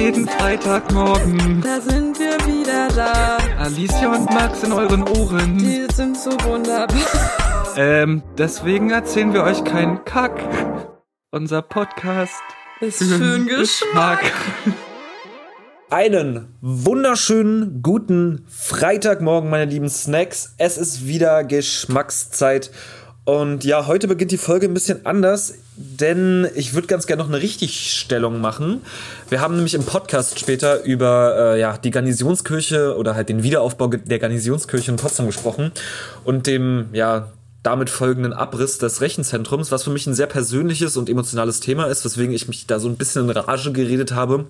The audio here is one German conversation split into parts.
jeden Freitagmorgen. Da sind wir wieder da. Alicia und Max in euren Ohren. Die sind so wunderbar. Ähm, deswegen erzählen wir euch keinen Kack. Unser Podcast ist für den Geschmack. Einen wunderschönen guten Freitagmorgen, meine lieben Snacks. Es ist wieder Geschmackszeit. Und ja, heute beginnt die Folge ein bisschen anders, denn ich würde ganz gerne noch eine Richtigstellung machen. Wir haben nämlich im Podcast später über äh, ja, die Garnisonskirche oder halt den Wiederaufbau der Garnisonskirche in Potsdam gesprochen und dem ja, damit folgenden Abriss des Rechenzentrums, was für mich ein sehr persönliches und emotionales Thema ist, weswegen ich mich da so ein bisschen in Rage geredet habe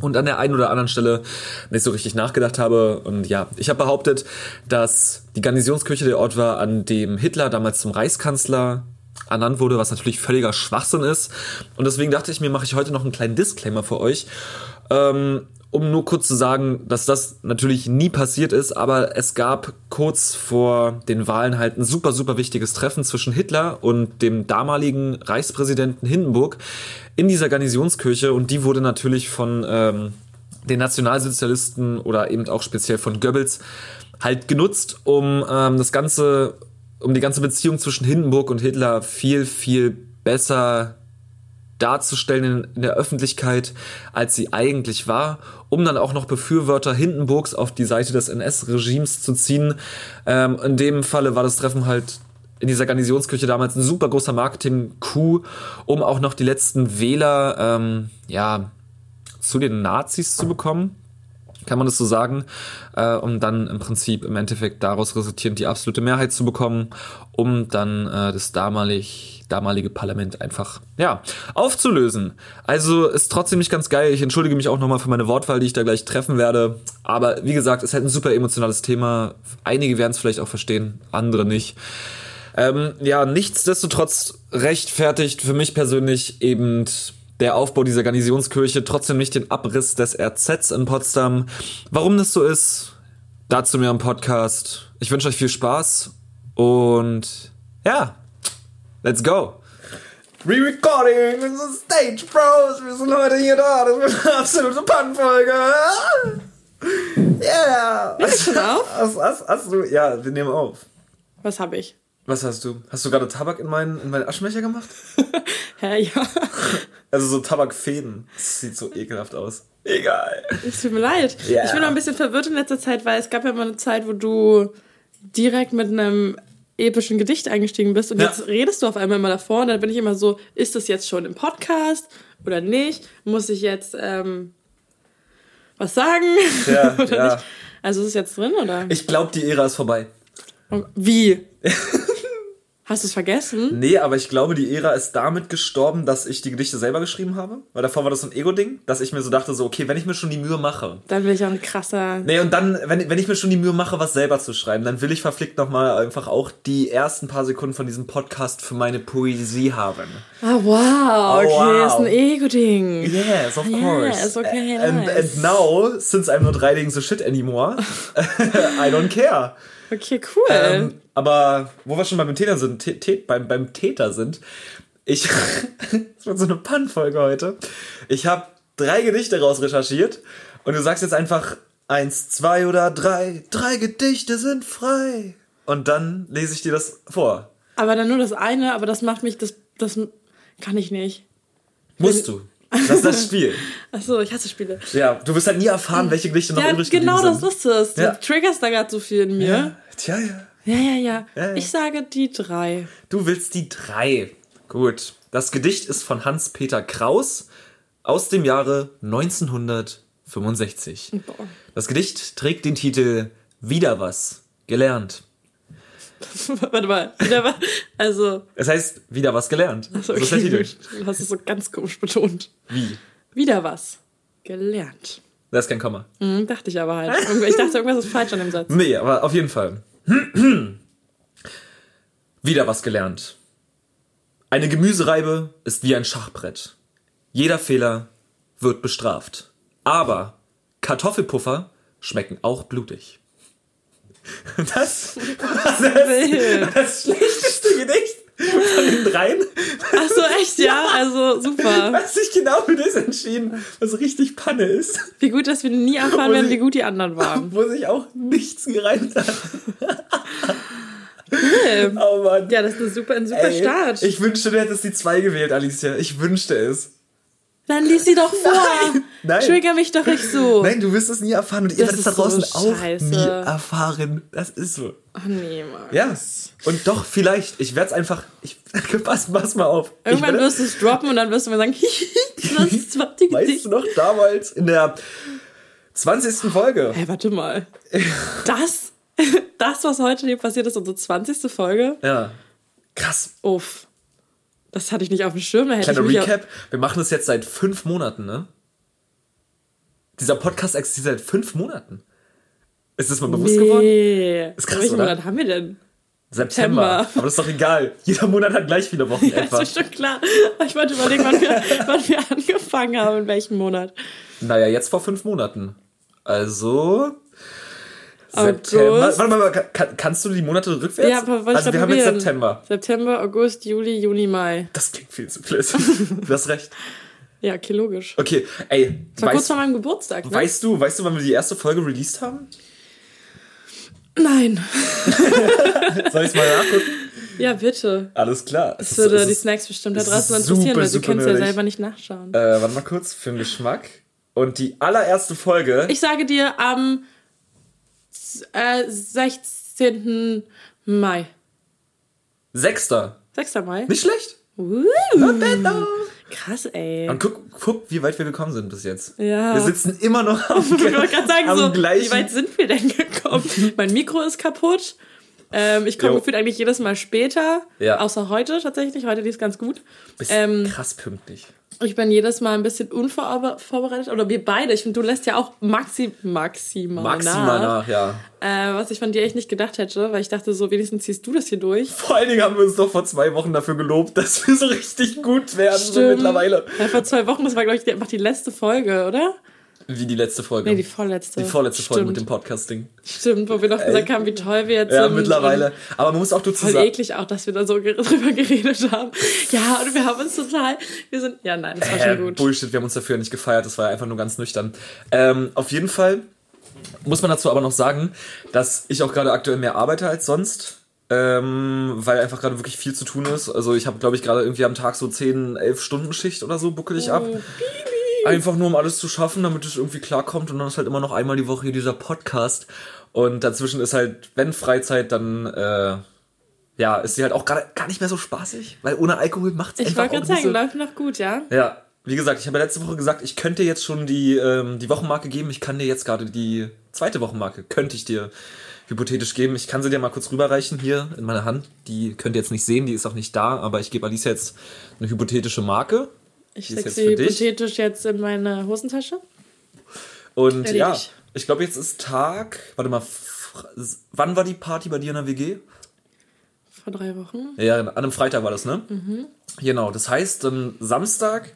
und an der einen oder anderen Stelle nicht so richtig nachgedacht habe. Und ja, ich habe behauptet, dass die Garnisonskirche der Ort war, an dem Hitler damals zum Reichskanzler ernannt wurde, was natürlich völliger Schwachsinn ist. Und deswegen dachte ich mir, mache ich heute noch einen kleinen Disclaimer für euch. Ähm, um nur kurz zu sagen, dass das natürlich nie passiert ist, aber es gab kurz vor den Wahlen halt ein super, super wichtiges Treffen zwischen Hitler und dem damaligen Reichspräsidenten Hindenburg in dieser Garnisonskirche und die wurde natürlich von ähm, den Nationalsozialisten oder eben auch speziell von Goebbels halt genutzt, um ähm, das ganze, um die ganze Beziehung zwischen Hindenburg und Hitler viel, viel besser darzustellen in, der Öffentlichkeit, als sie eigentlich war, um dann auch noch Befürworter Hindenburgs auf die Seite des NS-Regimes zu ziehen. Ähm, in dem Falle war das Treffen halt in dieser Garnisonskirche damals ein super großer Marketing-Coup, um auch noch die letzten Wähler ähm, ja, zu den Nazis zu bekommen kann man das so sagen, äh, um dann im Prinzip im Endeffekt daraus resultierend die absolute Mehrheit zu bekommen, um dann äh, das damalig damalige Parlament einfach, ja, aufzulösen. Also ist trotzdem nicht ganz geil. Ich entschuldige mich auch nochmal für meine Wortwahl, die ich da gleich treffen werde. Aber wie gesagt, ist halt ein super emotionales Thema. Einige werden es vielleicht auch verstehen, andere nicht. Ähm, ja, nichtsdestotrotz rechtfertigt für mich persönlich eben der Aufbau dieser Garnisonskirche trotzdem nicht den Abriss des RZs in Potsdam. Warum das so ist, dazu mir im Podcast. Ich wünsche euch viel Spaß und ja, Let's go! Re-Recording in the Stage Bros. Wir sind heute hier da. Das ist eine absolute Pannenfolge. Yeah! Nimmst du schon auf? Hast, hast, hast, du, ja, wir nehmen auf. Was habe ich? Was hast du? Hast du gerade Tabak in meinen, in meinen Aschenbecher gemacht? Hä, ja. Also so Tabakfäden. Das sieht so ekelhaft aus. Egal. Es tut mir leid. Yeah. Ich bin noch ein bisschen verwirrt in letzter Zeit, weil es gab ja mal eine Zeit, wo du direkt mit einem epischen Gedicht eingestiegen bist und ja. jetzt redest du auf einmal immer davor und dann bin ich immer so, ist das jetzt schon im Podcast oder nicht? Muss ich jetzt ähm, was sagen ja, oder ja. nicht? Also ist es jetzt drin oder? Ich glaube, die Ära ist vorbei. Wie? Hast du es vergessen? Nee, aber ich glaube, die Ära ist damit gestorben, dass ich die Gedichte selber geschrieben habe. Weil davor war das so ein Ego-Ding, dass ich mir so dachte, so, okay, wenn ich mir schon die Mühe mache. Dann will ich auch ein krasser. Nee, und dann, wenn, wenn ich mir schon die Mühe mache, was selber zu schreiben, dann will ich verflickt nochmal einfach auch die ersten paar Sekunden von diesem Podcast für meine Poesie haben. Ah, wow, okay, oh, wow. ist ein Ego-Ding. Yes, of course. Yes, okay, nice. and, and now, since I'm not writing the shit anymore, I don't care. Okay, cool. Ähm, aber wo wir schon beim Täter sind, beim, beim Täter sind, ich, das wird so eine Pannfolge heute. Ich habe drei Gedichte rausrecherchiert und du sagst jetzt einfach eins, zwei oder drei. Drei Gedichte sind frei. Und dann lese ich dir das vor. Aber dann nur das eine, aber das macht mich, das, das kann ich nicht. Musst du. Das ist das Spiel. Achso, ich hasse Spiele. Ja, du wirst halt nie erfahren, welche Gedichte noch ja, übrig genau sind. Genau, das ist es. Ja. Du triggerst da gerade so viel in mir. Ja. Tja, ja. Ja, ja, ja, ja. Ich sage die drei. Du willst die drei. Gut. Das Gedicht ist von Hans-Peter Kraus aus dem Jahre 1965. Boah. Das Gedicht trägt den Titel Wieder was gelernt. Warte mal, wieder was? Also. Es heißt wieder was gelernt. Achso, okay, so ist der Titel. Du hast es so ganz komisch betont. Wie? Wieder was gelernt. Das ist kein Komma. Mhm, dachte ich aber halt. Ich dachte, irgendwas ist falsch an dem Satz. Nee, aber auf jeden Fall. wieder was gelernt. Eine Gemüsereibe ist wie ein Schachbrett. Jeder Fehler wird bestraft. Aber Kartoffelpuffer schmecken auch blutig. Das, das, das, das schlechteste Gedicht Von den dreien. Ach so, echt, ja? Also super. Hast dich genau für das entschieden, was richtig Panne ist. Wie gut, dass wir nie erfahren werden, wie gut die anderen waren. Wo sich auch nichts gereimt hat. Cool. Oh Mann. Ja, das ist eine super, ein super Ey, Start. Ich wünschte, du hättest die zwei gewählt, Alicia. Ich wünschte es. Dann lies sie doch vor. Nein, nein. Trigger mich doch nicht so. Nein, du wirst es nie erfahren und ihr werdet es da ist so draußen auch nie erfahren. Das ist so. Ach nee, Mann. Ja. Und doch, vielleicht. Ich werde es einfach. Ich, pass, pass mal auf. Irgendwann werde, wirst du es droppen und dann wirst du mir sagen, das ist zweite Weißt du noch, damals in der 20. Folge. Hey, warte mal. Das, das, was heute hier passiert ist, unsere 20. Folge. Ja. Krass. Uff. Das hatte ich nicht auf dem Schirm. Da Kleiner Recap. Wir machen das jetzt seit fünf Monaten, ne? Dieser Podcast existiert seit fünf Monaten. Ist das mal bewusst geworden? nee. Ist krass, Welchen oder? Monat haben wir denn? September. September. Aber das ist doch egal. Jeder Monat hat gleich viele Wochen Ja, etwa. ist schon klar. Ich wollte überlegen, wann wir, wann wir angefangen haben, in welchem Monat. Naja, jetzt vor fünf Monaten. Also. August. September. Warte mal, kann, kannst du die Monate rückwärts? Ja, aber wollte also wir haben jetzt. September. September, August, Juli, Juni, Mai. Das klingt viel zu blöd. du hast recht. Ja, okay, logisch. Okay, ey, Das war kurz weißt, vor meinem Geburtstag, ne? weißt du, weißt du, wann wir die erste Folge released haben? Nein. Soll ich mal nachgucken? Ja, bitte. Alles klar. Das Es würde ist- die Snacks bestimmt da es draußen interessieren, weil sie super können es ja selber nicht nachschauen. Äh, warte mal kurz, für den Geschmack. Und die allererste Folge. Ich sage dir am äh, 16. Mai. Sechster. 6. Mai? Nicht schlecht. Uh, krass, ey. Und guck, guck, wie weit wir gekommen sind bis jetzt. Ja. Wir sitzen immer noch am, Ich wollte gerade sagen, am so, gleichen. wie weit sind wir denn gekommen? mein Mikro ist kaputt. Ähm, ich komme gefühlt eigentlich jedes Mal später. Ja. Außer heute tatsächlich. Heute lief es ganz gut. Bist Ähm, krass pünktlich. Ich bin jedes Mal ein bisschen unvorbereitet. Oder wir beide. Ich finde, du lässt ja auch maxi maximal, Maximal nach. nach, ja. Äh, was ich von dir echt nicht gedacht hätte, weil ich dachte so, wenigstens ziehst du das hier durch. Vor allen Dingen haben wir uns doch vor zwei Wochen dafür gelobt, dass wir so richtig gut werden so mittlerweile. Ja, vor zwei Wochen, das war, glaube ich, einfach die letzte Folge, oder? Wie die letzte Folge. Nee, die vorletzte. Die vorletzte Folge mit Stimmt. dem Podcasting. Stimmt, wo wir noch gesagt haben, wie toll wir jetzt Ja, sind. mittlerweile. Und Aber man muss auch dazu Voll sagen. eklig auch, dass wir da so drüber geredet haben. Ja, und wir haben uns total, wir sind, ja nein, das war Äh, schon gut. Bullshit, wir haben uns dafür nicht gefeiert, das war einfach nur ganz nüchtern. Ähm, auf jeden Fall muss man dazu aber noch sagen, dass ich auch gerade aktuell mehr arbeite als sonst. Ähm, weil einfach gerade wirklich viel zu tun ist. Also ich habe, glaube ich, gerade irgendwie am Tag so 10, 11 Stunden Schicht oder so, buckel ich ab. Oh, Einfach nur, um alles zu schaffen, damit es irgendwie klarkommt. Und dann ist halt immer noch einmal die Woche hier dieser Podcast. Und dazwischen ist halt, wenn Freizeit, dann äh, ja, ist sie halt auch gerade gar nicht mehr so spaßig. Weil ohne Alkohol macht Ich einfach wollte auch gerade nicht sagen, so. läuft noch gut, ja? Ja, wie gesagt, ich habe ja letzte Woche gesagt, ich könnte jetzt schon die, ähm, die Wochenmarke geben. Ich kann dir jetzt gerade die zweite Wochenmarke, könnte ich dir hypothetisch geben. Ich kann sie dir mal kurz rüberreichen hier in meine Hand. Die könnt ihr jetzt nicht sehen, die ist auch nicht da, aber ich gebe Alicia jetzt eine hypothetische Marke. Ich Die ist steck jetzt sie hypothetisch jetzt in meine Hosentasche. Und ja, Erledigt. ich glaube, jetzt ist Tag. Warte mal, wann war die Party bei dir in der WG? Vor drei Wochen. Ja, an einem Freitag war das, ne? Genau, das heißt dann Samstag,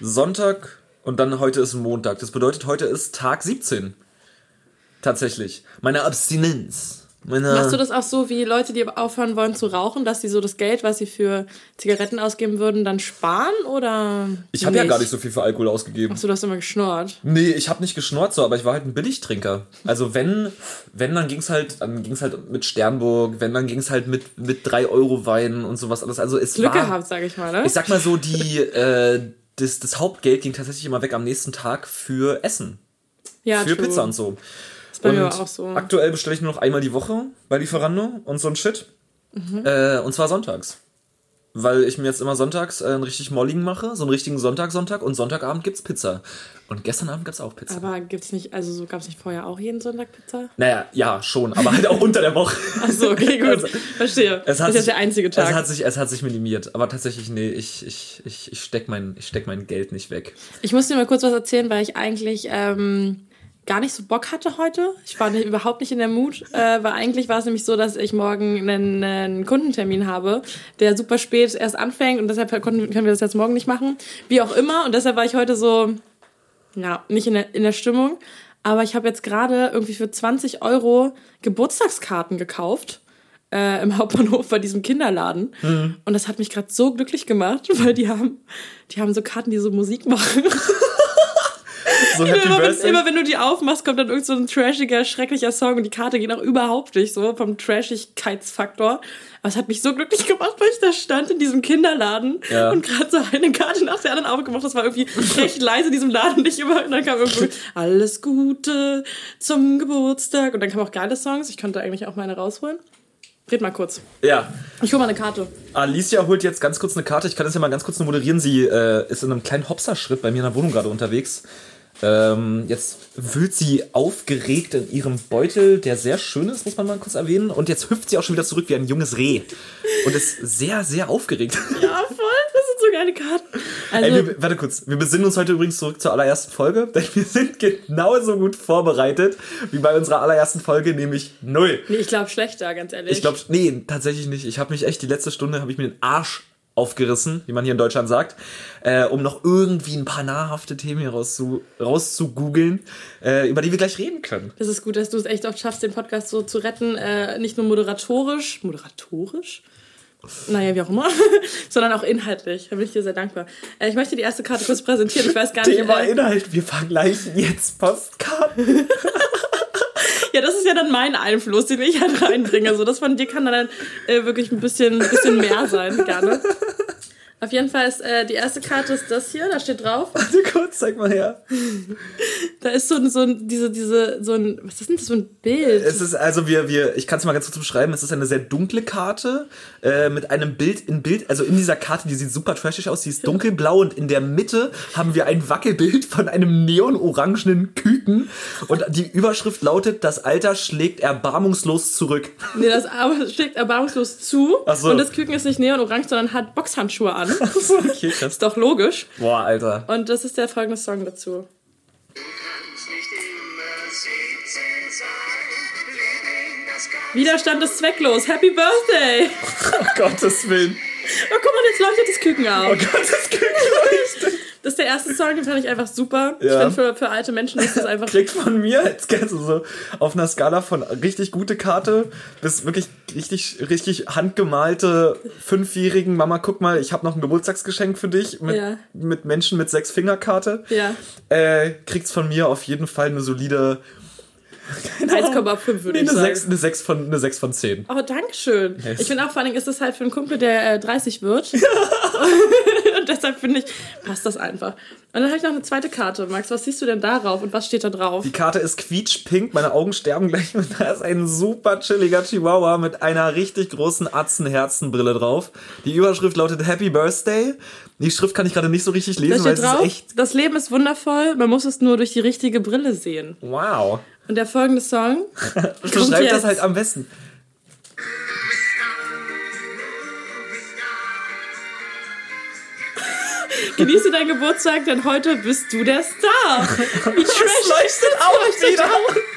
Sonntag und dann heute ist Montag. Das bedeutet, heute ist Tag 17. Tatsächlich. Meine Abstinenz. Meine Machst du das auch so wie Leute, die aufhören wollen zu rauchen, dass sie so das Geld, was sie für Zigaretten ausgeben würden, dann sparen oder? ich habe ja gar nicht so viel für Alkohol ausgegeben. Achso, du hast immer geschnurrt. Nee, ich habe nicht geschnurrt so, aber ich war halt ein Billigtrinker. Also wenn, wenn dann ging's halt, dann ging's halt mit Sternburg, wenn dann ging's halt mit mit 3 Euro Wein und sowas alles. Also es Glück war, gehabt, sag ich mal, ne? Ich sag mal so, die äh, das, das Hauptgeld ging tatsächlich immer weg am nächsten Tag für Essen, ja, für true. Pizza und so. Ist bei und mir auch so. aktuell bestelle ich nur noch einmal die Woche bei Lieferando und so ein Shit. Mhm. Äh, und zwar sonntags. Weil ich mir jetzt immer sonntags äh, einen richtig molligen mache, so einen richtigen Sonntag, Sonntag und Sonntagabend gibt's Pizza. Und gestern Abend gab's auch Pizza. Aber gibt's nicht, also so gab's nicht vorher auch jeden Sonntag Pizza? naja, ja, schon, aber halt auch unter der Woche. Achso, okay, gut. Also, Verstehe. Es hat ist sich, jetzt der einzige Tag. Es hat sich, es hat sich minimiert, aber tatsächlich, nee, ich, ich, ich, ich steck mein, ich steck mein Geld nicht weg. Ich muss dir mal kurz was erzählen, weil ich eigentlich ähm, gar nicht so Bock hatte heute. Ich war nicht, überhaupt nicht in der Mut, äh, weil eigentlich war es nämlich so, dass ich morgen einen, einen Kundentermin habe, der super spät erst anfängt und deshalb konnten, können wir das jetzt morgen nicht machen. Wie auch immer und deshalb war ich heute so, ja, nicht in der, in der Stimmung. Aber ich habe jetzt gerade irgendwie für 20 Euro Geburtstagskarten gekauft. äh, im Hauptbahnhof bei diesem Kinderladen. Mhm. Und das hat mich gerade so glücklich gemacht, weil die haben, die haben so Karten, die so Musik machen. so Happy immer, wenn, immer wenn du die aufmachst, kommt dann irgend so ein trashiger, schrecklicher Song und die Karte geht auch überhaupt nicht so vom Trashigkeitsfaktor. Aber es hat mich so glücklich gemacht, weil ich da stand in diesem Kinderladen ja. und gerade so eine Karte nach der anderen aufgemacht. Das war irgendwie recht leise in diesem Laden nicht immer. Und dann kam irgendwie alles Gute zum Geburtstag. Und dann kamen auch geile Songs. Ich könnte eigentlich auch meine rausholen. Red mal kurz. Ja. Ich hole mal eine Karte. Alicia holt jetzt ganz kurz eine Karte. Ich kann das ja mal ganz kurz nur moderieren. Sie äh, ist in einem kleinen Hopserschritt bei mir in der Wohnung gerade unterwegs. Ähm, jetzt wühlt sie aufgeregt in ihrem Beutel, der sehr schön ist, muss man mal kurz erwähnen. Und jetzt hüpft sie auch schon wieder zurück wie ein junges Reh. Und ist sehr, sehr aufgeregt. Ja, voll. Das sind so geile Karten. Also, Ey, wir, warte kurz. Wir besinnen uns heute übrigens zurück zur allerersten Folge, denn wir sind genauso gut vorbereitet wie bei unserer allerersten Folge, nämlich null. Nee, ich glaube schlechter, ganz ehrlich. Ich glaube, nee, tatsächlich nicht. Ich habe mich echt die letzte Stunde, habe ich mir den Arsch aufgerissen, wie man hier in Deutschland sagt, äh, um noch irgendwie ein paar nahrhafte Themen hier rauszu, rauszugoogeln, äh, über die wir gleich reden können. Das ist gut, dass du es echt oft schaffst, den Podcast so zu retten, äh, nicht nur moderatorisch, moderatorisch? Naja, wie auch immer, sondern auch inhaltlich. Da bin ich dir sehr dankbar. Äh, ich möchte die erste Karte kurz präsentieren. Ich weiß gar nicht. Thema äh, Inhalt, wir vergleichen jetzt Postkarten. ja, das ist ja dann mein Einfluss, den ich halt reinbringe. So, das von dir kann dann äh, wirklich ein bisschen, bisschen mehr sein, gerne. Auf jeden Fall ist äh, die erste Karte ist das hier, da steht drauf. Warte kurz, zeig mal her. da ist so ein, so ein, diese, diese, so ein, was ist denn das, so ein Bild? Es ist, also wir, wir, ich kann es mal ganz kurz beschreiben, es ist eine sehr dunkle Karte äh, mit einem Bild in Bild, also in dieser Karte, die sieht super trashig aus, die ist dunkelblau und in der Mitte haben wir ein Wackelbild von einem neonorangenen Küken und die Überschrift lautet, das Alter schlägt erbarmungslos zurück. Nee, das schlägt erbarmungslos zu Ach so. und das Küken ist nicht neonorange, sondern hat Boxhandschuhe an. okay, krass. Ist doch logisch. Boah, Alter. Und das ist der folgende Song dazu. Widerstand ist zwecklos. Happy Birthday! Oh Gottes Willen. Oh, guck mal, jetzt leuchtet das Küken auf. Oh Gott, das Küken leuchtet. Das ist der erste Song, den fand ich einfach super. Ja. Ich finde, für, für alte Menschen ist das einfach. Kriegt von mir, jetzt kennst du so, auf einer Skala von richtig gute Karte bis wirklich richtig, richtig handgemalte fünfjährigen Mama, guck mal, ich habe noch ein Geburtstagsgeschenk für dich mit, ja. mit Menschen mit sechs Fingerkarte. Ja. Äh, kriegt's von mir auf jeden Fall eine solide 1,5 würde nee, ich sagen. 6, eine, 6 von, eine 6 von 10. Oh, danke schön. Yes. Ich finde auch vor allem, ist das halt für einen Kumpel, der äh, 30 wird. und deshalb finde ich, passt das einfach. Und dann habe ich noch eine zweite Karte. Max, was siehst du denn darauf und was steht da drauf? Die Karte ist quietschpink, meine Augen sterben gleich und da ist ein super chilliger Chihuahua mit einer richtig großen Atzenherzenbrille drauf. Die Überschrift lautet Happy Birthday. Die Schrift kann ich gerade nicht so richtig lesen, weil es drauf, ist echt. Das Leben ist wundervoll, man muss es nur durch die richtige Brille sehen. Wow. Und der folgende Song. Beschreibt das halt am besten. Genieße deinen Geburtstag, denn heute bist du der Star. Wie trash leuchtet auch wieder.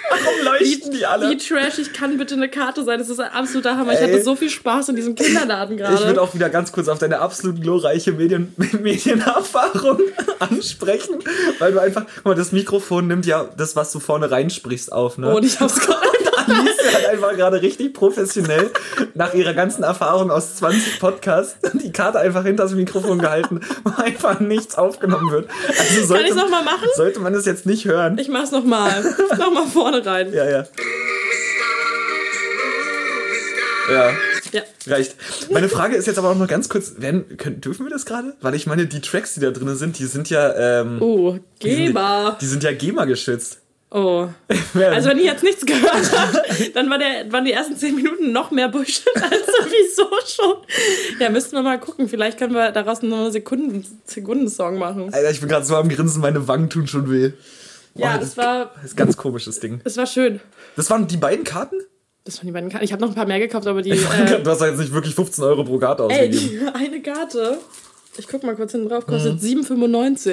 Warum leuchten die alle? Wie trashig kann bitte eine Karte sein? Das ist ein absoluter Hammer. Ey. Ich hatte so viel Spaß in diesem Kinderladen gerade. Ich würde auch wieder ganz kurz auf deine absolut glorreiche Medien Medienerfahrung ansprechen, weil du einfach, guck mal, das Mikrofon nimmt ja das, was du vorne reinsprichst, auf, ne? Oh, und ich hab's gerade Alice hat einfach gerade richtig professionell nach ihrer ganzen Erfahrung aus 20 Podcasts die Karte einfach hinter das Mikrofon gehalten, wo einfach nichts aufgenommen wird. Also sollte, Kann ich nochmal machen? Sollte man es jetzt nicht hören. Ich mach's nochmal. nochmal vorne rein. Ja, ja. Ja. Ja. Reicht. Meine Frage ist jetzt aber auch noch ganz kurz, werden, können, dürfen wir das gerade? Weil ich meine, die Tracks, die da drin sind, die sind ja. Ähm, oh, GEMA. Die sind, die sind ja GEMA geschützt. Oh. Also wenn ich jetzt nichts gehört habe, dann war der, waren die ersten zehn Minuten noch mehr Bullshit als sowieso schon. Ja, müssten wir mal gucken. Vielleicht können wir daraus noch einen Sekunden, Sekundensong machen. Alter, ich bin gerade so am Grinsen, meine Wangen tun schon weh. Ja, das, das war... Das ist ein ganz komisches Ding. Das war schön. Das waren die beiden Karten? Das waren die beiden Karten. Ich habe noch ein paar mehr gekauft, aber die... Äh, du hast ja jetzt nicht wirklich 15 Euro pro Karte ausgegeben. Ey, eine Karte... Ich guck mal kurz hinten drauf, kostet mhm. 7,95.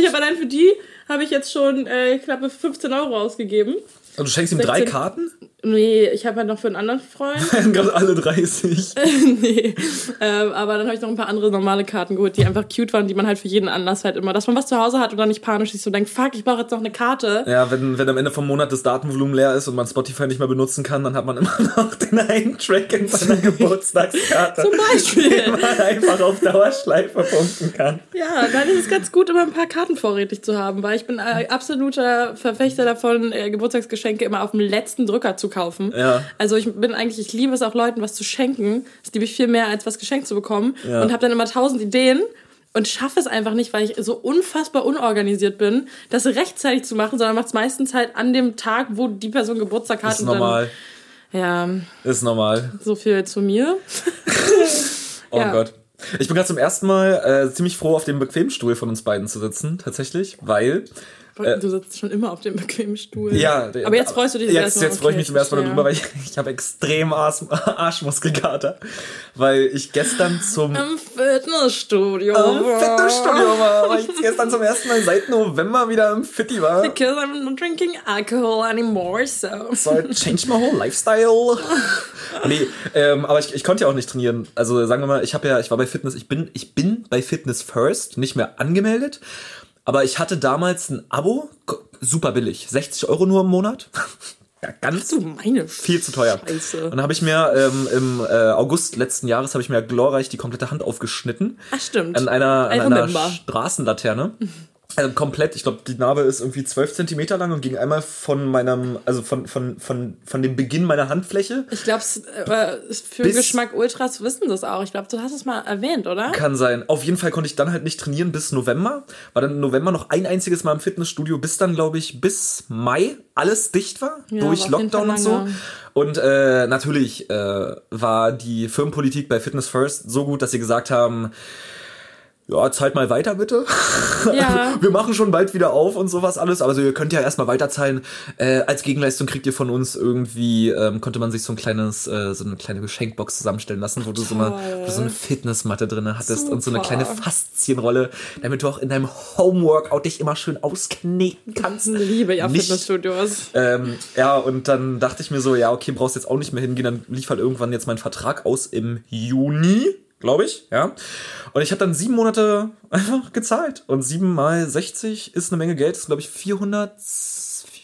ich habe allein für die habe ich jetzt schon äh, knappe 15 Euro ausgegeben. Und du schenkst ihm 16. drei Karten? Nee, ich habe halt noch für einen anderen Freund. Gerade alle 30. nee. Ähm, aber dann habe ich noch ein paar andere normale Karten geholt, die einfach cute waren, die man halt für jeden Anlass halt immer, dass man was zu Hause hat und dann nicht panisch sich so denkt, fuck, ich brauche jetzt noch eine Karte. Ja, wenn, wenn am Ende vom Monat das Datenvolumen leer ist und man Spotify nicht mehr benutzen kann, dann hat man immer noch den einen Track in seiner Geburtstagskarte. Zum Beispiel. Den man einfach auf Dauerschleife pumpen kann. Ja, dann ist es ganz gut, immer ein paar Karten vorrätig zu haben, weil ich bin äh, absoluter Verfechter davon, äh, Geburtstagsgeschenke immer auf dem letzten Drücker zu kaufen. Ja. Also ich bin eigentlich, ich liebe es auch Leuten was zu schenken. Das liebe ich viel mehr, als was geschenkt zu bekommen. Ja. Und habe dann immer tausend Ideen und schaffe es einfach nicht, weil ich so unfassbar unorganisiert bin, das rechtzeitig zu machen, sondern macht es meistens halt an dem Tag, wo die Person Geburtstag hat. Ist normal. Ja, Ist normal. so viel zu mir. Oh Ja. Gott. Ich bin gerade zum ersten Mal äh, ziemlich froh, auf dem bequemen Stuhl von uns beiden zu sitzen, tatsächlich, weil. Du sitzt schon immer auf dem bequemen Stuhl. Äh, Ja, aber jetzt freust du dich Jetzt, erste Mal. jetzt freue ich mich zum ersten Mal darüber, weil ich, ich habe extrem Arsch, Arschmuskelkater. Weil ich gestern zum. Im Fitnessstudio. Im Fitnessstudio war, weil ich gestern zum ersten Mal seit November wieder im Fitti war. Because I'm not drinking alcohol anymore, so. So I changed my whole lifestyle. nee, ähm, aber ich, ich konnte ja auch nicht trainieren. Also sagen wir mal, ich habe ja, ich war bei Fitness, ich bin, ich bin bei Fitness First nicht mehr angemeldet. Aber ich hatte damals ein Abo, super billig, 60 Euro nur im Monat. ja, ganz Du meine viel zu teuer. Scheiße. Und dann habe ich mir ähm, im äh, August letzten Jahres habe ich mir glorreich die komplette Hand aufgeschnitten. Ach, stimmt. An einer, an einer. Straßenlaterne. Also komplett, ich glaube, die Narbe ist irgendwie 12 Zentimeter lang und ging einmal von meinem, also von, von, von, von dem Beginn meiner Handfläche. Ich glaube, äh, für Bis- Geschmack Ultras wissen das auch. Ich glaube, du hast es mal erwähnt, oder? Kann sein. Auf jeden Fall konnte ich dann halt nicht trainieren bis November. War dann im November noch ein einziges Mal im Fitnessstudio, bis dann, glaube ich, bis Mai alles dicht war. Ja, durch Lockdown und so. Und äh, natürlich äh, war die Firmenpolitik bei Fitness First so gut, dass sie gesagt haben, ja, zahlt mal weiter bitte. Ja. Wir machen schon bald wieder auf und sowas alles. Also ihr könnt ja erstmal weiterzahlen. Äh, als Gegenleistung kriegt ihr von uns irgendwie, ähm, konnte man sich so ein kleines, äh, so eine kleine Geschenkbox zusammenstellen lassen, wo du so eine, wo du so eine Fitnessmatte drin hattest und so eine Super. kleine Faszienrolle, damit du auch in deinem Homeworkout dich immer schön auskneten kannst. Liebe ja Nicht- Fitnessstudios. Ähm, ja, und dann dachte ich mir so, ja, okay, brauchst jetzt auch nicht mehr hingehen. Dann lief halt irgendwann jetzt mein Vertrag aus im Juni, glaube ich, ja. Und ich habe dann sieben Monate einfach gezahlt. Und sieben mal 60 ist eine Menge Geld, ist, glaube ich, 400,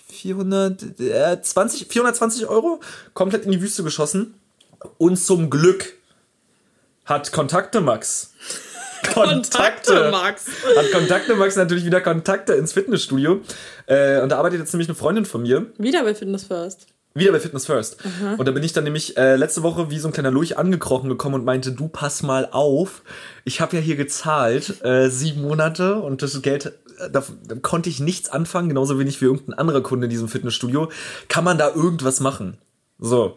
420, 420 Euro komplett in die Wüste geschossen. Und zum Glück hat Kontakte Max. Kontakte, Max. Hat Kontakte Max natürlich wieder Kontakte ins Fitnessstudio. Äh, und da arbeitet jetzt nämlich eine Freundin von mir. Wieder bei Fitness First. Wieder bei Fitness First. Und da bin ich dann nämlich äh, letzte Woche wie so ein kleiner Lurch angekrochen gekommen und meinte, du pass mal auf, ich habe ja hier gezahlt äh, sieben Monate und das Geld, äh, da, da konnte ich nichts anfangen, genauso wenig wie irgendein anderer Kunde in diesem Fitnessstudio. Kann man da irgendwas machen? So.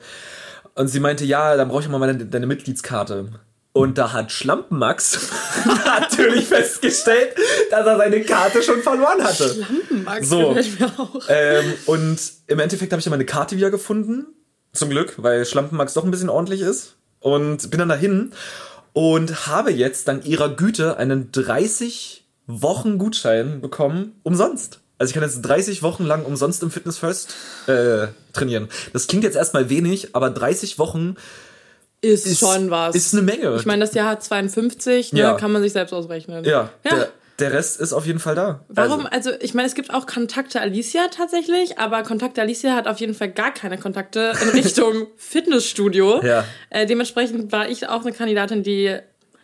Und sie meinte, ja, dann brauche ich mal meine, deine Mitgliedskarte. Und da hat Schlampenmax natürlich festgestellt, dass er seine Karte schon verloren hatte. Max So. gefällt mir auch. Ähm, und im Endeffekt habe ich dann meine Karte wieder gefunden. Zum Glück, weil Schlampenmax doch ein bisschen ordentlich ist. Und bin dann dahin und habe jetzt dank ihrer Güte einen 30 Wochen Gutschein bekommen, umsonst. Also ich kann jetzt 30 Wochen lang umsonst im Fitness First äh, trainieren. Das klingt jetzt erstmal wenig, aber 30 Wochen Ist, ist, schon was. ist eine Menge. ich meine, das Jahr hat 52, ne, Ja. kann man sich selbst ausrechnen. ja, Ja. Der, der Rest ist auf jeden Fall da. Warum? Also, Also, ich meine, es gibt auch Kontakte Alicia tatsächlich, aber Kontakte Alicia hat auf jeden Fall gar keine Kontakte in Richtung Fitnessstudio. Ja. Äh, dementsprechend war ich auch eine Kandidatin, die,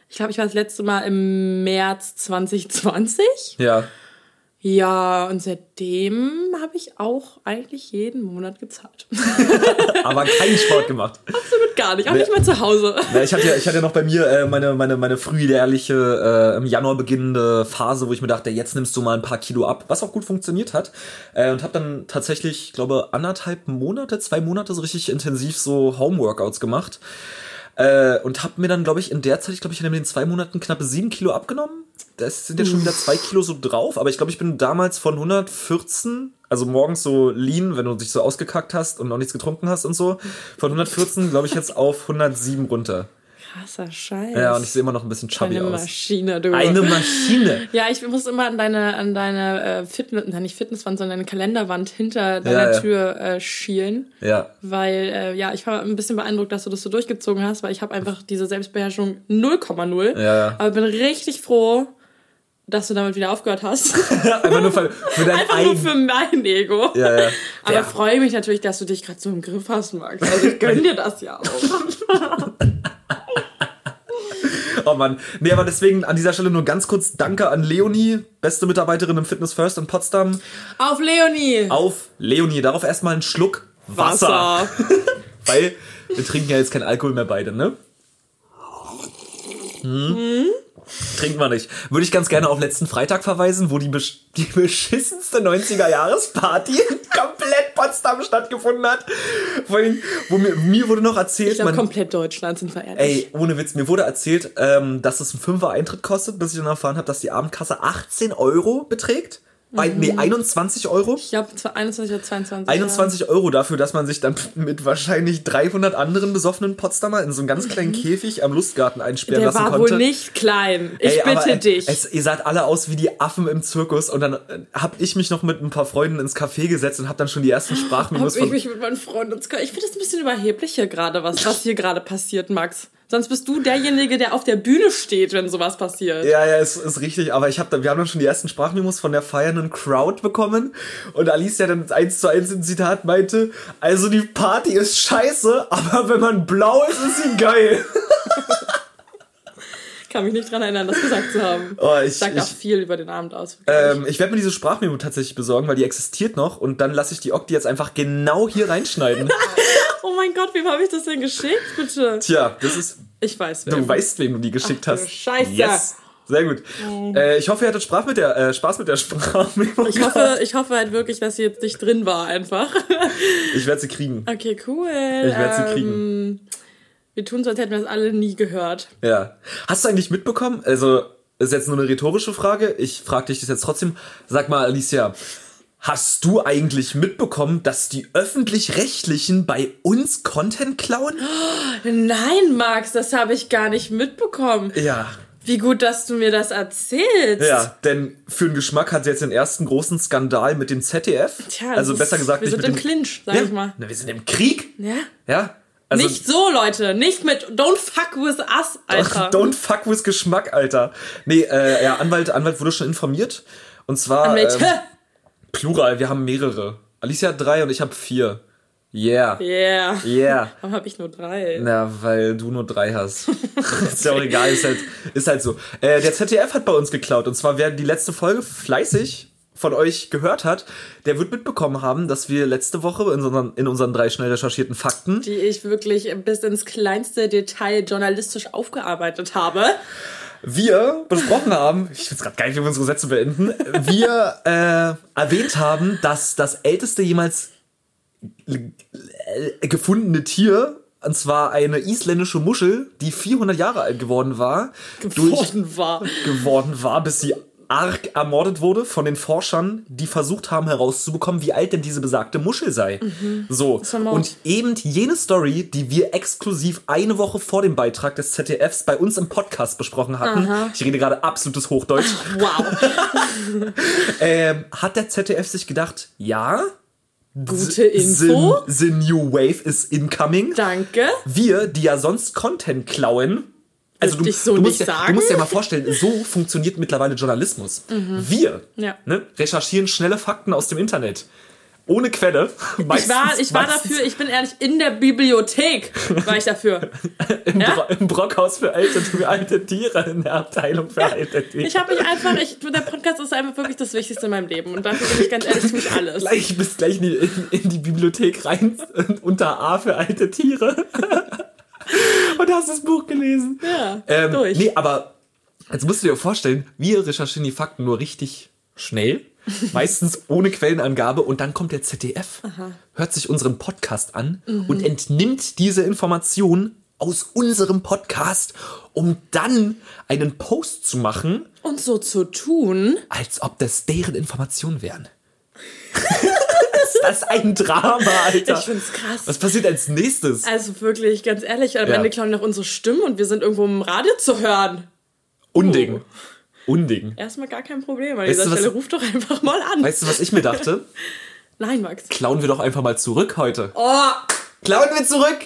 ich glaube, ich war das letzte Mal im März 2020. ja. Ja, und seitdem habe ich auch eigentlich jeden Monat gezahlt. Aber keinen Sport gemacht. Absolut gar nicht, auch nicht mal zu Hause. Ja, ich hatte ja, ich hatte ja noch bei mir äh, meine, meine, meine frühjährliche, äh, im Januar beginnende Phase, wo ich mir dachte, jetzt nimmst du mal ein paar Kilo ab, was auch gut funktioniert hat. Äh, und habe dann tatsächlich, ich glaube, anderthalb Monate, zwei Monate so richtig intensiv so Homeworkouts gemacht. Äh, und habe mir dann, glaube ich, in der Zeit, ich glaube, ich habe in den zwei Monaten knappe sieben Kilo abgenommen. Das sind ja schon wieder zwei Kilo so drauf, aber ich glaube, ich bin damals von 114, also morgens so lean, wenn du dich so ausgekackt hast und noch nichts getrunken hast und so, von 114, glaube ich, jetzt auf 107 runter. Krasser Scheiß. Ja, und ich sehe immer noch ein bisschen chubby Eine aus. Maschine, du. Eine Maschine. Ja, ich muss immer an deine, an deine äh, Fitness, nein, nicht Fitnesswand, sondern deine Kalenderwand hinter deiner ja. Tür äh, schielen. Ja. Weil, äh, ja, ich war ein bisschen beeindruckt, dass du das so durchgezogen hast, weil ich habe einfach diese Selbstbeherrschung 0,0. Ja, ja. Aber bin richtig froh, dass du damit wieder aufgehört hast. Einfach nur für, für dein Einfach nur für mein Ego. Ja, ja. Aber Ja. freue mich natürlich, dass du dich gerade so im Griff hast, Max. Also ich gönn dir das ja auch. Oh Mann. Nee, aber deswegen an dieser Stelle nur ganz kurz Danke an Leonie, beste Mitarbeiterin im Fitness First in Potsdam. Auf Leonie! Auf Leonie. Darauf erstmal einen Schluck Wasser. Weil wir trinken ja jetzt keinen Alkohol mehr beide, ne? Hm? Trinken wir nicht. Würde ich ganz gerne auf letzten Freitag verweisen, wo die, besch die beschissenste 90er-Jahres-Party komplett Potsdam stattgefunden hat. Vor allem, wo mir, mir wurde noch erzählt, Ich glaube, komplett Deutschland sind verehrt. Ey, ohne Witz, mir wurde erzählt, ähm, dass es ein Fünfer Eintritt kostet, bis ich dann erfahren habe, dass die Abendkasse 18 Euro beträgt. Ein, nee, 21 Euro. Ich glaube, zwar 21 oder 22. 21 Euro dafür, dass man sich dann mit wahrscheinlich 300 anderen besoffenen Potsdamer in so einen ganz kleinen Käfig am Lustgarten einsperren Der lassen war konnte. wohl nicht klein. Ich Ey, aber bitte äh, dich. Es, ihr seid alle aus wie die Affen im Zirkus und dann äh, hab ich mich noch mit ein paar Freunden ins Café gesetzt und hab dann schon die ersten Hab Sprachmemos ich von mich mit meinen Freunden ins Ka- Ich finde das ein bisschen überheblich hier gerade, was, was hier gerade passiert, Max. Sonst bist du derjenige, der auf der Bühne steht, wenn sowas passiert. Ja, ja, ist, ist richtig. Aber ich hab da, wir haben dann schon die ersten Sprachmemos von der feiernden Crowd bekommen. Und Alicia dann eins zu eins im Zitat meinte, also die Party ist scheiße, aber wenn man blau ist, ist sie geil. Kann mich nicht dran erinnern, das gesagt zu haben. Oh, ich, Sagt ich, auch viel über den Abend aus. ähm, ich werde mir diese Sprachmemo tatsächlich besorgen, weil die existiert noch. Und dann lasse ich die Okti jetzt einfach genau hier reinschneiden. oh mein Gott, wem habe ich das denn geschickt, bitte? Tja, das ist, Ich weiß du wer. weißt, wem du die geschickt Ach du hast. Scheiße. Yes. Sehr gut. Äh, ich hoffe, ihr hattet Spaß mit der, äh, Spaß mit der Sprachmemo. Ich hoffe, ich hoffe halt wirklich, dass sie jetzt nicht drin war, einfach. Ich werde sie kriegen. Okay, cool. Ich werd sie kriegen. Ähm, wir tun so, als hätten wir das alle nie gehört. Ja. Hast du eigentlich mitbekommen? Also, ist jetzt nur eine rhetorische Frage. Ich frage dich das jetzt trotzdem. Sag mal, Alicia, hast du eigentlich mitbekommen, dass die öffentlich-rechtlichen bei uns Content klauen? Nein, Max, das habe ich gar nicht mitbekommen. Ja. Wie gut, dass du mir das erzählst. Ja, denn für den Geschmack hat sie jetzt den ersten großen Skandal mit dem ZDF. Tja, also besser gesagt wir sind mit im Clinch, sag ja, ich mal. Na, wir sind im Krieg. Ja? Ja. Also, nicht so, Leute. Nicht mit Don't fuck with us, Alter. Don't fuck with Geschmack, Alter. Nee, äh, ja, Anwalt, Anwalt wurde schon informiert. Und zwar. Anwälte. Ähm, Plural, wir haben mehrere. Alicia hat drei und ich habe vier. Yeah. Yeah. Yeah. Warum habe ich nur drei? Na, weil du nur drei hast. ist ja auch egal, ist halt, ist halt so. Äh, der ZDF hat bei uns geklaut. Und zwar, wer die letzte Folge fleißig von euch gehört hat, der wird mitbekommen haben, dass wir letzte Woche in unseren, in unseren drei schnell recherchierten Fakten Die ich wirklich bis ins kleinste Detail journalistisch aufgearbeitet habe. Wir besprochen haben, ich find's gerade geil, wie wir unsere Sätze beenden, wir äh, erwähnt haben, dass das älteste jemals gefundene Tier, und zwar eine isländische Muschel, die 400 Jahre alt geworden war, Geworden war. geworden war, bis sie arg ermordet wurde von den Forschern, die versucht haben herauszubekommen, wie alt denn diese besagte Muschel sei. So. war Mord. Und eben jene Story, die wir exklusiv eine Woche vor dem Beitrag des ZDFs bei uns im Podcast besprochen hatten, ich rede gerade absolutes Hochdeutsch, Wow. ähm, hat der ZDF sich gedacht, ja, Gute Info. The, the New Wave is incoming. Danke. Wir, die ja sonst Content klauen, also du, so du, musst ja, du musst dir mal vorstellen, so funktioniert mittlerweile Journalismus. Wir Ja. ne, recherchieren schnelle Fakten aus dem Internet. Ohne Quelle. Ich war, ich war dafür, ich bin ehrlich, in der Bibliothek war ich dafür. Im, Ja? Bro im Brockhaus für alte, für alte Tiere, in der Abteilung für alte Tiere. Ich habe mich einfach, ich, der Podcast ist einfach wirklich das Wichtigste in meinem Leben. Und dafür bin ich ganz ehrlich, tue ich alles. gleich bis gleich in die, in, in die Bibliothek rein, unter A für alte Tiere. Und hast das Buch gelesen. Ja, Ähm, durch. Nee, aber jetzt musst du dir vorstellen, wir recherchieren die Fakten nur richtig schnell, meistens ohne Quellenangabe und dann kommt der ZDF, hört sich unseren Podcast an Mhm. und entnimmt diese Information aus unserem Podcast, um dann einen Post zu machen, Und so zu tun, als ob das deren Informationen wären. das das ein Drama, Alter? Ich find's krass. Was passiert als nächstes? Also wirklich, ganz ehrlich, am Ja. Ende klauen noch unsere Stimmen und wir sind irgendwo im Radio zu hören. Unding. Unding. Erstmal gar kein Problem. An Weißt dieser Stelle ruf doch einfach mal an. Weißt du, was ich mir dachte? Nein, Max. Klauen wir doch einfach mal zurück heute. Oh, Klauen wir zurück!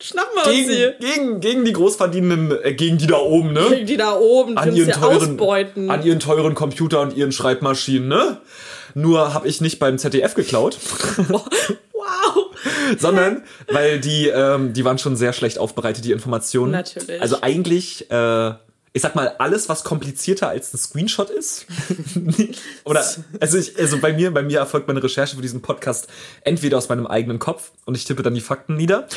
schnappen wir uns Gegen, hier. gegen, gegen die Großverdienenden, äh, gegen die da oben, ne? Die da oben, die An uns ihren, teuren, ausbeuten. an ihren teuren Computer und ihren Schreibmaschinen, ne? Nur habe ich nicht beim ZDF geklaut, wow. sondern weil die, ähm, die waren schon sehr schlecht aufbereitet, die Informationen. Natürlich. Also eigentlich, äh, ich sag mal, alles, was komplizierter als ein Screenshot ist. Oder, also, ich, also bei mir, bei mir erfolgt meine Recherche für diesen Podcast entweder aus meinem eigenen Kopf und ich tippe dann die Fakten nieder.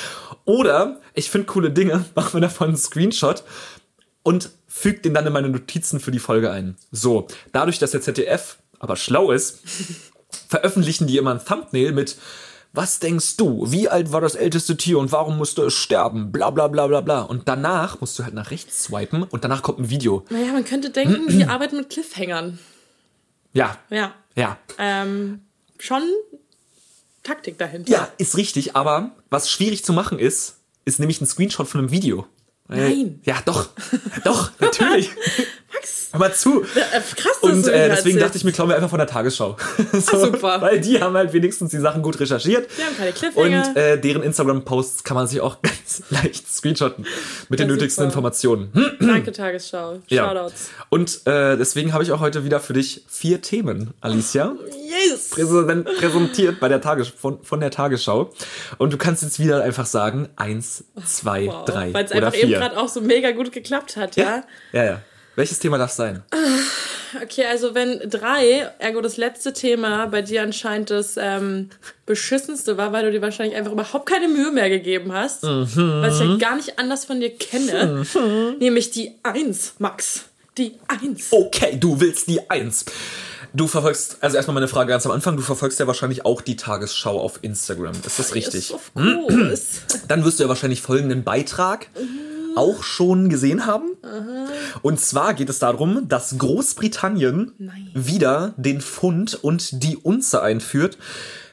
Oder ich finde coole Dinge, mache mir davon einen Screenshot und füge den dann in meine Notizen für die Folge ein. So, dadurch, dass der ZDF aber schlau ist, veröffentlichen die immer ein Thumbnail mit was denkst du? Wie alt war das älteste Tier und warum musste es sterben? Bla bla bla bla bla. Und danach musst du halt nach rechts swipen und danach kommt ein Video. Naja, man könnte denken, die arbeiten mit Cliffhangern. Ja, Ja. ja. Ähm, schon Taktik dahinter. Ja, ist richtig, aber was schwierig zu machen ist, ist nämlich ein Screenshot von einem Video. Nein. Ja, doch. doch, natürlich. Mal zu. äh, krass, dass Und äh, deswegen erzählst. dachte ich mir, klauen wir einfach von der Tagesschau. so, super. Weil die haben halt wenigstens die Sachen gut recherchiert. Die haben keine Cliffhanger. Und äh, deren Instagram-Posts kann man sich auch ganz leicht screenshotten mit den Ja, nötigsten super. Informationen. Hm? Danke, Tagesschau. Ja. Shoutouts. Und äh, deswegen habe ich auch heute wieder für dich vier Themen, Alicia. Yes! Präsent, präsentiert bei der Tages von, von der Tagesschau. Und du kannst jetzt wieder einfach sagen, eins, zwei, Wow. drei Weil es einfach eben vier. gerade auch so mega gut geklappt hat, ja? ja, ja. Welches Thema darf sein? Okay, also wenn drei, ergo das letzte Thema, bei dir anscheinend das ähm, beschissenste war, weil du dir wahrscheinlich einfach überhaupt keine Mühe mehr gegeben hast, Mhm. was ich ja gar nicht anders von dir kenne, nämlich die Eins, Max. Die Eins. Okay, du willst die Eins. Du verfolgst, also erstmal meine Frage ganz am Anfang, du verfolgst ja wahrscheinlich auch die Tagesschau auf Instagram. Ist das richtig? Yes, of course. Dann wirst du ja wahrscheinlich folgenden Beitrag auch schon gesehen haben. Und zwar geht es darum, dass Großbritannien Nein. wieder den Pfund und die Unze einführt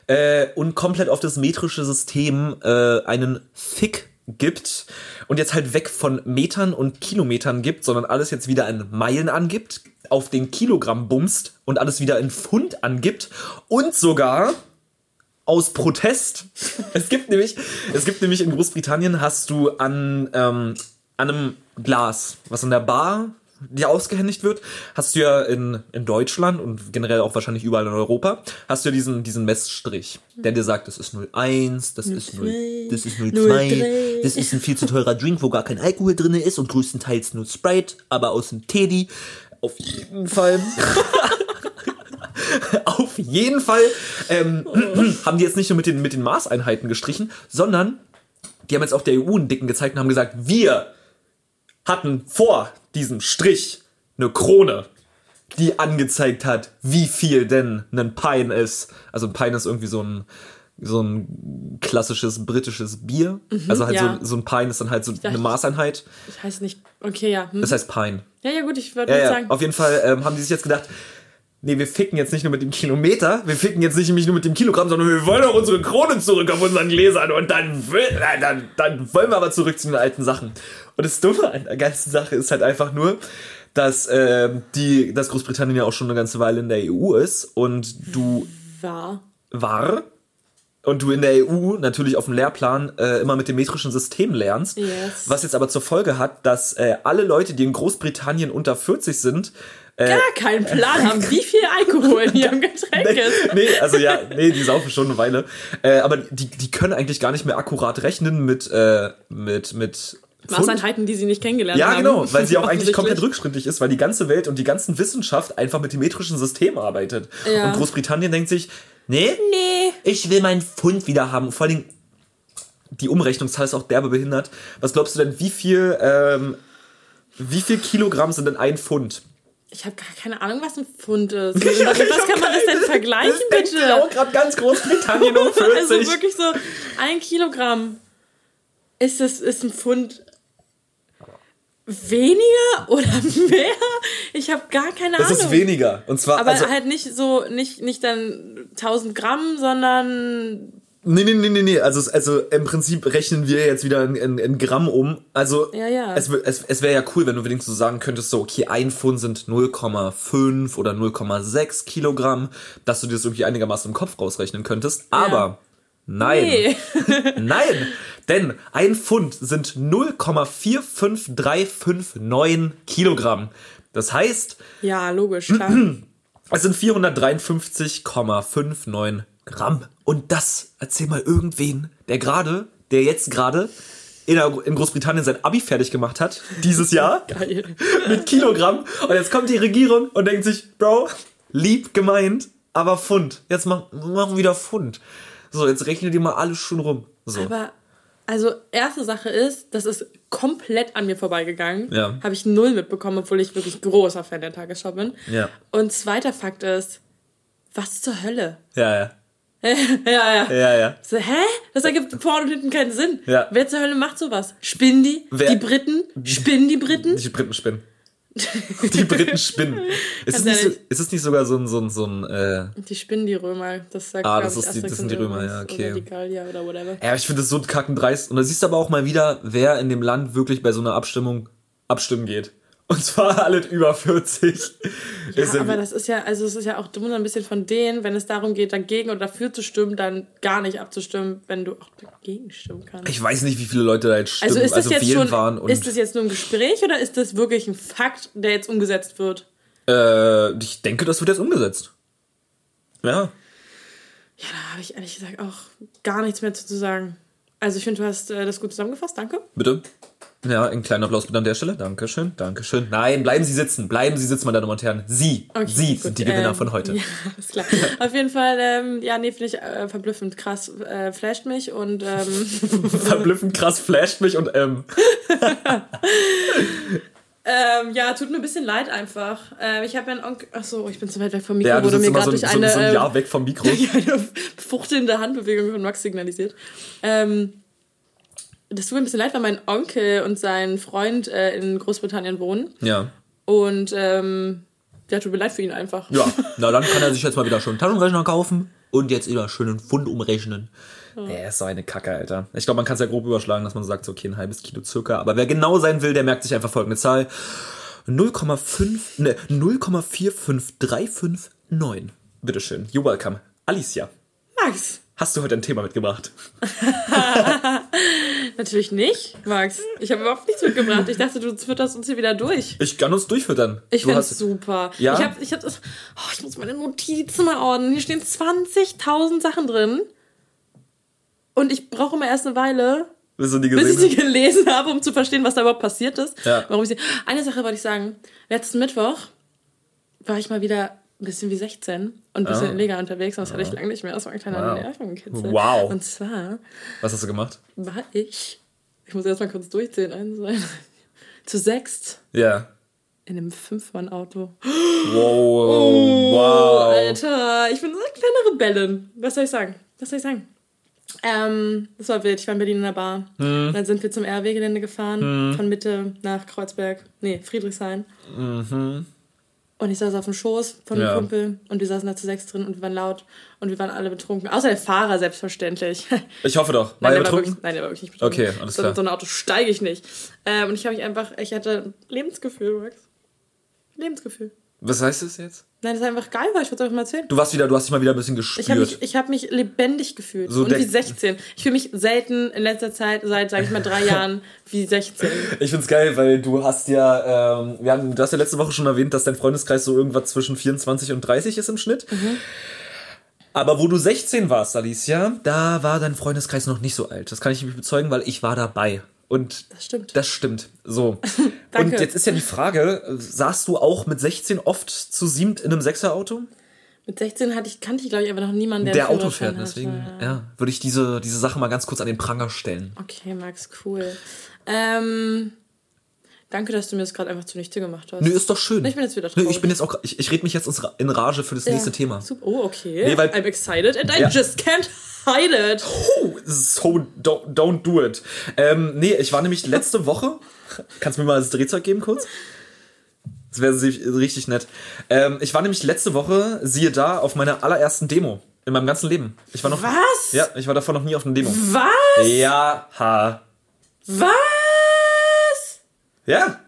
äh, und komplett auf das metrische System äh, einen Fick gibt und jetzt halt weg von Metern und Kilometern gibt, sondern alles jetzt wieder in Meilen angibt, auf den Kilogramm bumst und alles wieder in Pfund angibt und sogar aus Protest. Es gibt nämlich, es gibt nämlich in Großbritannien hast du an, ähm, an einem Glas, was in der Bar dir ausgehändigt wird, hast du ja in, in Deutschland und generell auch wahrscheinlich überall in Europa, hast du ja diesen, diesen Messstrich, der dir sagt, das ist 01, das ist 0, das ist 02, 03. das ist ein viel zu teurer Drink, wo gar kein Alkohol drin ist und größtenteils nur Sprite, aber aus dem Teddy. Auf jeden Fall. Auf jeden Fall ähm, haben die jetzt nicht nur mit den, mit den Maßeinheiten gestrichen, sondern die haben jetzt auch der EU einen Dicken gezeigt und haben gesagt, wir hatten vor diesem Strich eine Krone, die angezeigt hat, wie viel denn ein Pine ist. Also ein Pine ist irgendwie so ein so ein klassisches britisches Bier. also halt Mhm, ja. so, so ein Pine ist dann halt so eine ich- Maßeinheit. Ich weiß nicht. Okay, ja. Hm. Das heißt Pine. Ja, ja, gut, ich würde Ja, ja. sagen. Auf jeden Fall ähm, haben die sich jetzt gedacht, nee, wir ficken jetzt nicht nur mit dem Kilometer, wir ficken jetzt nicht nämlich nur mit dem Kilogramm, sondern wir wollen auch unsere Krone zurück auf unseren Gläsern und dann, will, äh, dann, dann wollen wir aber zurück zu den alten Sachen. Und das Dumme an der ganzen Sache ist halt einfach nur, dass, ähm, die, dass Großbritannien ja auch schon eine ganze Weile in der EU ist und du War. war und du in der EU natürlich auf dem Lehrplan äh, immer mit dem metrischen System lernst, Yes. was jetzt aber zur Folge hat, dass äh, alle Leute, die in Großbritannien unter 40 sind, äh, Gar keinen Plan haben, wie viel Alkohol in ihrem Getränk ist. nee, also ja, nee, die saufen schon eine Weile. Äh, aber die, die können eigentlich gar nicht mehr akkurat rechnen mit, äh, mit, mit. Maßeinheiten, die sie nicht kennengelernt Ja, haben. genau, weil sie auch eigentlich komplett rückschrittlich ist, weil die ganze Welt und die ganze Wissenschaft einfach mit dem metrischen System arbeitet. Ja. Und Großbritannien denkt sich, nee, Nee. ich will meinen Pfund wieder haben. Vor allen Dingen, die Umrechnungszahl ist auch derbe behindert. Was glaubst du denn, wie viel, ähm, wie viel Kilogramm sind denn ein Pfund? Ich habe gar keine Ahnung, was ein Pfund ist. Mit was kann man das denn vergleichen, Das bitte? auch gerade ganz Großbritannien um 40. Also wirklich so ein Kilogramm. Ist das ist ein Pfund weniger oder mehr? Ich habe gar keine das Ahnung. Das ist weniger. Und zwar, aber also, halt nicht so, nicht, nicht dann 1000 Gramm, sondern Nee, nee, nee, nee, nee. Also, also im Prinzip rechnen wir jetzt wieder in, in, in Gramm um. Also ja, ja. es, es, es wäre ja cool, wenn du wenigstens so sagen könntest, so, okay, ein Pfund sind 0,5 oder 0,6 Kilogramm, dass du dir das irgendwie einigermaßen im Kopf rausrechnen könntest. Aber ja. Nein. Nee. nein! Denn ein Pfund sind 0,45359 Kilogramm. Das heißt. Ja, logisch, klar. Es sind 453,59 Gramm. Und das erzähl mal irgendwen, der gerade, der jetzt gerade in, Großbritannien sein Abi fertig gemacht hat, dieses Jahr. Geil. Mit Kilogramm. Und jetzt kommt die Regierung und denkt sich, Bro, lieb gemeint, aber Pfund. Jetzt machen wir wieder Pfund. So, jetzt rechne dir mal alles schon rum. So. Aber, also, erste Sache ist, das ist komplett an mir vorbeigegangen. Ja. Habe ich null mitbekommen, obwohl ich wirklich großer Fan der Tagesschau bin. Ja. Und zweiter Fakt ist, was zur Hölle? Ja, ja. ja, ja. Ja, ja. So, hä? Das ergibt vorne und hinten keinen Sinn. Ja. Wer zur Hölle macht sowas? Spinnen die? Wer? Die Briten? Spinnen die Briten? Die Briten spinnen. die Briten spinnen. Ist es, nicht so, ist es nicht sogar so ein, so ein, so ein äh Die spinnen die Römer. Das sagt, ah, das, ist die, das sind die Römer, ja, okay. Oder die Gallier oder whatever. Ja, ich finde das so kackendreist. Und da siehst du aber auch mal wieder, wer in dem Land wirklich bei so einer Abstimmung abstimmen geht. Und zwar alle über 40. Ja, ist aber das ist ja, also es ist ja auch dumm ein bisschen von denen, wenn es darum geht, dagegen oder dafür zu stimmen, dann gar nicht abzustimmen, wenn du auch dagegen stimmen kannst. Ich weiß nicht, wie viele Leute da jetzt stimmen, also, ist das also jetzt schon, waren. Und ist das jetzt nur ein Gespräch oder ist das wirklich ein Fakt, der jetzt umgesetzt wird? Äh, ich denke, das wird jetzt umgesetzt. Ja. Ja, da habe ich ehrlich gesagt auch gar nichts mehr zu sagen. Also ich finde, du hast äh, das gut zusammengefasst, danke. Bitte. Ja, ein kleiner Applaus bitte an der Stelle. Dankeschön, Dankeschön. Nein, bleiben Sie sitzen, bleiben Sie sitzen, meine Damen und Herren. Sie, okay, Sie gut. sind die Gewinner ähm, von heute. Ja, ist klar. Auf jeden Fall, ähm, ja, nee, finde ich äh, verblüffend krass, äh, flasht mich und ähm, verblüffend krass flasht mich und ähm. Ähm, ja, tut mir ein bisschen leid einfach. Ähm, ich habe ja einen Onkel. Achso, ich bin zu weit weg vom Mikro, ja, du wurde mir gerade so, durch so, eine. So ein Jahr ähm, weg vom Mikro. eine fuchtelnde Handbewegung von Max signalisiert. Ähm, das tut mir ein bisschen leid, weil mein Onkel und sein Freund äh, in Großbritannien wohnen. Ja. Und ähm, ja, tut mir leid für ihn einfach. Ja, na dann kann er sich jetzt mal wieder schon einen Taschenrechner kaufen und jetzt wieder schön einen Pfund umrechnen. Ja. Nee, ist so eine Kacke, Alter. Ich glaube, man kann es ja grob überschlagen, dass man sagt, so, okay, ein halbes Kilo circa. Aber wer genau sein will, der merkt sich einfach folgende Zahl. 0,5, ne, 0,45359. Bitteschön. You're welcome. Alicia. Max. Hast du heute ein Thema mitgebracht? Natürlich nicht, Max. Ich habe überhaupt nichts mitgebracht. Ich dachte, du fütterst uns hier wieder durch. Ich kann uns durchfüttern. Ich finde es super. Ja? Ich, hab, ich, hab oh, ich muss meine Notizen mal ordnen. Hier stehen 20.000 Sachen drin. Und ich brauche immer erst eine Weile, bis, bis ich sie gelesen habe, um zu verstehen, was da überhaupt passiert ist. Ja. Warum ich sie. Eine Sache wollte ich sagen. Letzten Mittwoch war ich mal wieder ein bisschen wie 16 und ein bisschen Ah. illegal unterwegs. Und das hatte ich Ah. lange nicht mehr. Das war ein kleiner Wow. Nervenkitzel. Wow. Und zwar Was hast du gemacht? war ich, ich muss erst mal kurz durchzählen, eins, zwei, zu sechst Ja. in einem Fünfmann-Auto. Wow. Oh, wow. Alter, ich bin so eine kleine Rebellin. Was soll ich sagen? Was soll ich sagen? Ähm, das war wild. Ich war in Berlin in der Bar. Hm. Dann sind wir zum RW-Gelände gefahren, von Mitte nach Kreuzberg. Nee, Friedrichshain. Und ich saß auf dem Schoß von einem. Ja. Kumpel und wir saßen da zu sechs drin und wir waren laut und wir waren alle betrunken. Außer der Fahrer, selbstverständlich. Ich hoffe doch. War Nein, er der war betrunken? wirklich, nein, der war wirklich nicht betrunken. Okay, alles so, klar. So ein Auto steige ich nicht. Ähm, und ich habe mich einfach, ich hatte Lebensgefühl, Max. Lebensgefühl. Was heißt das jetzt? Nein, das ist einfach geil, weil ich wollte es einfach mal erzählen. Du warst wieder, du hast dich mal wieder ein bisschen Ich habe gespürt. mich, ich hab mich lebendig gefühlt. So und wie 16. Ich fühle mich selten in letzter Zeit, seit, sage ich mal, drei Jahren, wie 16. Ich find's geil, weil du hast ja, ähm, wir haben, du hast ja letzte Woche schon erwähnt, dass dein Freundeskreis so irgendwas zwischen 24 und 30 ist im Schnitt. Mhm. Aber wo du 16 warst, Alicia, da war dein Freundeskreis noch nicht so alt. Das kann ich nämlich bezeugen, weil ich war dabei. Und Das stimmt. das stimmt. So. Danke. Und jetzt ist ja die Frage, saßt du auch mit 16 oft zu siebt in einem Sechserauto? Mit 16 hatte ich, kannte ich, glaube ich, aber noch niemanden, der, Der Auto fährt, deswegen, hatte. ja, würde ich diese, diese Sache mal ganz kurz an den Pranger stellen. Okay, Max, cool. Ähm, danke, dass du mir das gerade einfach zunichte gemacht hast. Nö, ist doch schön. Ich bin jetzt wieder Nö, traurig. ich bin jetzt auch, ich, ich rede mich jetzt in Rage für das Ja, nächste Thema. Super. Oh, okay. Nee, weil- I'm excited and I Ja. just can't hide it. Oh, so don't, don't do it. Ähm, nee, ich war nämlich letzte Woche. Kannst du mir mal das Drehzeug geben kurz? Das wäre richtig nett. Ähm, ich war nämlich letzte Woche, siehe da, auf meiner allerersten Demo in meinem ganzen Leben. Ich war noch. Was? Ja, ich war davor noch nie auf einer Demo. Was? Ja, ha. Was? Ja.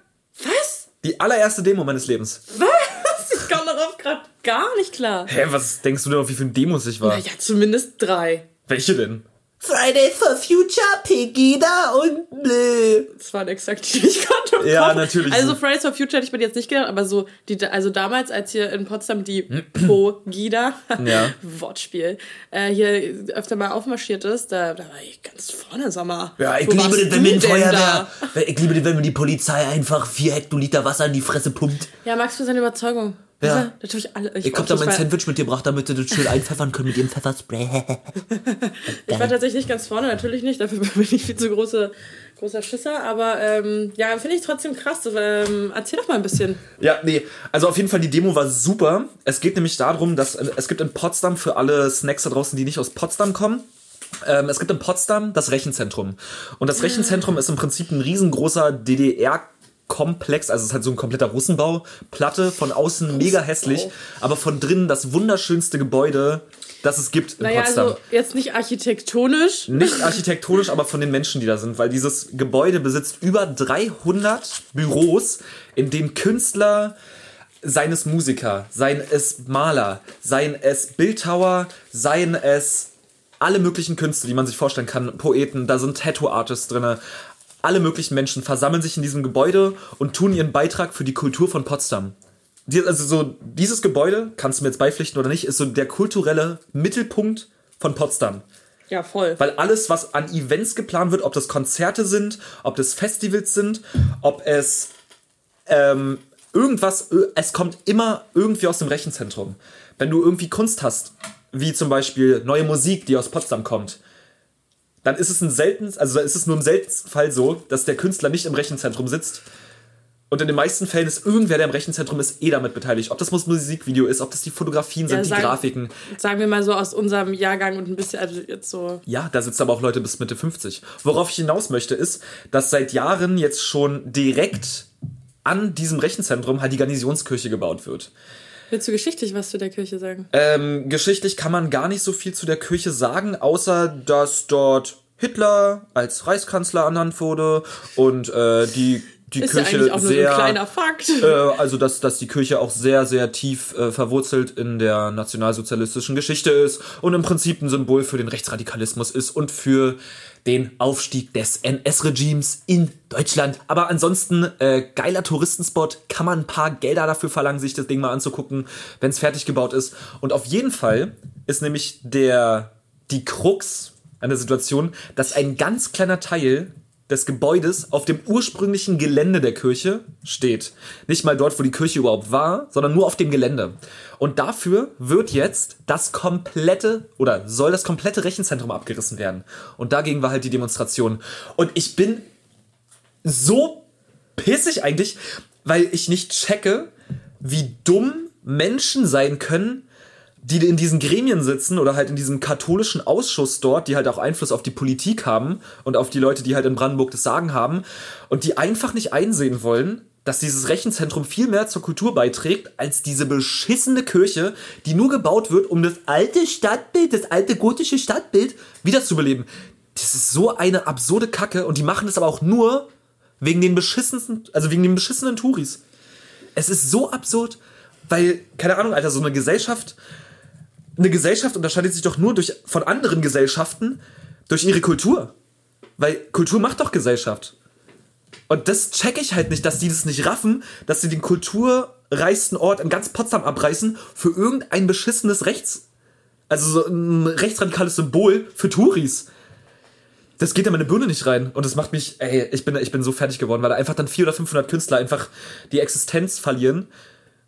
Was? Die allererste Demo meines Lebens. Was? Ich komme darauf gerade gar nicht klar. Hä, was denkst du denn, auf wie viele Demos ich war? Naja, zumindest drei. Welche denn? Friday for Future, Pegida und Blö. Das waren exakt die, die ich gerade im Ja, Kopf- natürlich. Also Fridays for Future hätte ich mir jetzt nicht gedacht, aber so, die, also damals, als hier in Potsdam die Pogida, Ja. Wortspiel, äh, hier öfter mal aufmarschiert ist, da, da war ich ganz vorne, Sommer. Ja, ich Wo liebe das, wenn mir ein Feuerwehr, da? ich liebe das, wenn mir die Polizei einfach vier Hektoliter Wasser in die Fresse pumpt. Ja, Max für seine Überzeugung. Ja. Ja. Natürlich alle. Ich hab da ich mein Sandwich mitgebracht, damit du das schön einpfeffern können mit ihrem Pfefferspray. Ich war tatsächlich nicht ganz vorne, natürlich nicht. Dafür bin ich viel zu große, großer Schisser. Aber ähm, ja, finde ich trotzdem krass. Ähm, erzähl doch mal ein bisschen. Ja, nee. Also auf jeden Fall, die Demo war super. Es geht nämlich darum, dass äh, es gibt in Potsdam für alle Snacks da draußen, die nicht aus Potsdam kommen. Ähm, es gibt in Potsdam das Rechenzentrum. Und das Rechenzentrum ist im Prinzip ein riesengroßer DDR- Komplex, also es ist halt so ein kompletter Russenbau, Platte, von außen mega hässlich, aber von drinnen das wunderschönste Gebäude, das es gibt in Naja, Potsdam. also jetzt nicht architektonisch. Nicht architektonisch, aber von den Menschen, die da sind, weil dieses Gebäude besitzt über 300 Büros, in denen Künstler, seien es Musiker, seien es Maler, seien es Bildhauer, seien es alle möglichen Künstler, die man sich vorstellen kann, Poeten, da sind Tattoo-Artists drin. Alle möglichen Menschen versammeln sich in diesem Gebäude und tun ihren Beitrag für die Kultur von Potsdam. Die- Also so dieses Gebäude, kannst du mir jetzt beipflichten oder nicht, ist so der kulturelle Mittelpunkt von Potsdam. Ja, voll. Weil alles, was an Events geplant wird, ob das Konzerte sind, ob das Festivals sind, ob es ähm, irgendwas, ö- es kommt immer irgendwie aus dem Rechenzentrum. Wenn du irgendwie Kunst hast, wie zum Beispiel neue Musik, die aus Potsdam kommt, dann ist es ein selten, also ist es nur im seltensten Fall so, dass der Künstler nicht im Rechenzentrum sitzt. Und in den meisten Fällen ist irgendwer, der im Rechenzentrum ist, eh damit beteiligt. Ob das muss Musikvideo ist, ob das die Fotografien sind, die sagen- Grafiken. Sagen wir mal so aus unserem Jahrgang und ein bisschen, also jetzt so. Ja, da sitzen aber auch Leute bis Mitte 50. Worauf ich hinaus möchte, ist, dass seit Jahren jetzt schon direkt an diesem Rechenzentrum halt die Garnisonskirche gebaut wird. Willst du geschichtlich was zu der Kirche sagen? Ähm, geschichtlich kann man gar nicht so viel zu der Kirche sagen, außer dass dort Hitler als Reichskanzler ernannt wurde und äh, die, die Ist ja Kirche eigentlich auch nur so sehr. ein kleiner Fakt. äh, also, dass, dass die Kirche auch sehr, sehr tief äh, verwurzelt in der nationalsozialistischen Geschichte ist und im Prinzip ein Symbol für den Rechtsradikalismus ist und für den Aufstieg des NS-Regimes in Deutschland. Aber ansonsten, äh, geiler Touristenspot, kann man ein paar Gelder dafür verlangen, sich das Ding mal anzugucken, wenn es fertig gebaut ist. Und auf jeden Fall ist nämlich der, die Krux an der Situation, dass ein ganz kleiner Teil des Gebäudes auf dem ursprünglichen Gelände der Kirche steht. Nicht mal dort, wo die Kirche überhaupt war, sondern nur auf dem Gelände. Und dafür wird jetzt das komplette oder soll das komplette Rechenzentrum abgerissen werden. Und dagegen war halt die Demonstration. Und ich bin so pissig eigentlich, weil ich nicht checke, wie dumm Menschen sein können, die in diesen Gremien sitzen oder halt in diesem katholischen Ausschuss dort, die halt auch Einfluss auf die Politik haben und auf die Leute, die halt in Brandenburg das Sagen haben und die einfach nicht einsehen wollen, dass dieses Rechenzentrum viel mehr zur Kultur beiträgt als diese beschissene Kirche, die nur gebaut wird, um das alte Stadtbild, das alte gotische Stadtbild wiederzubeleben. Das ist so eine absurde Kacke und die machen das aber auch nur wegen den beschissenen, also wegen den beschissenen Touris. Es ist so absurd, weil, keine Ahnung, Alter, so eine Gesellschaft, eine Gesellschaft unterscheidet sich doch nur durch, von anderen Gesellschaften durch ihre Kultur. Weil Kultur macht doch Gesellschaft. Und das check ich halt nicht, dass die das nicht raffen, dass sie den kulturreichsten Ort in ganz Potsdam abreißen für irgendein beschissenes Rechts, also so ein rechtsradikales Symbol für Touris. Das geht in meine Birne nicht rein. Und das macht mich, ey, ich bin, ich bin so fertig geworden, weil da einfach dann 400 oder 500 Künstler einfach die Existenz verlieren,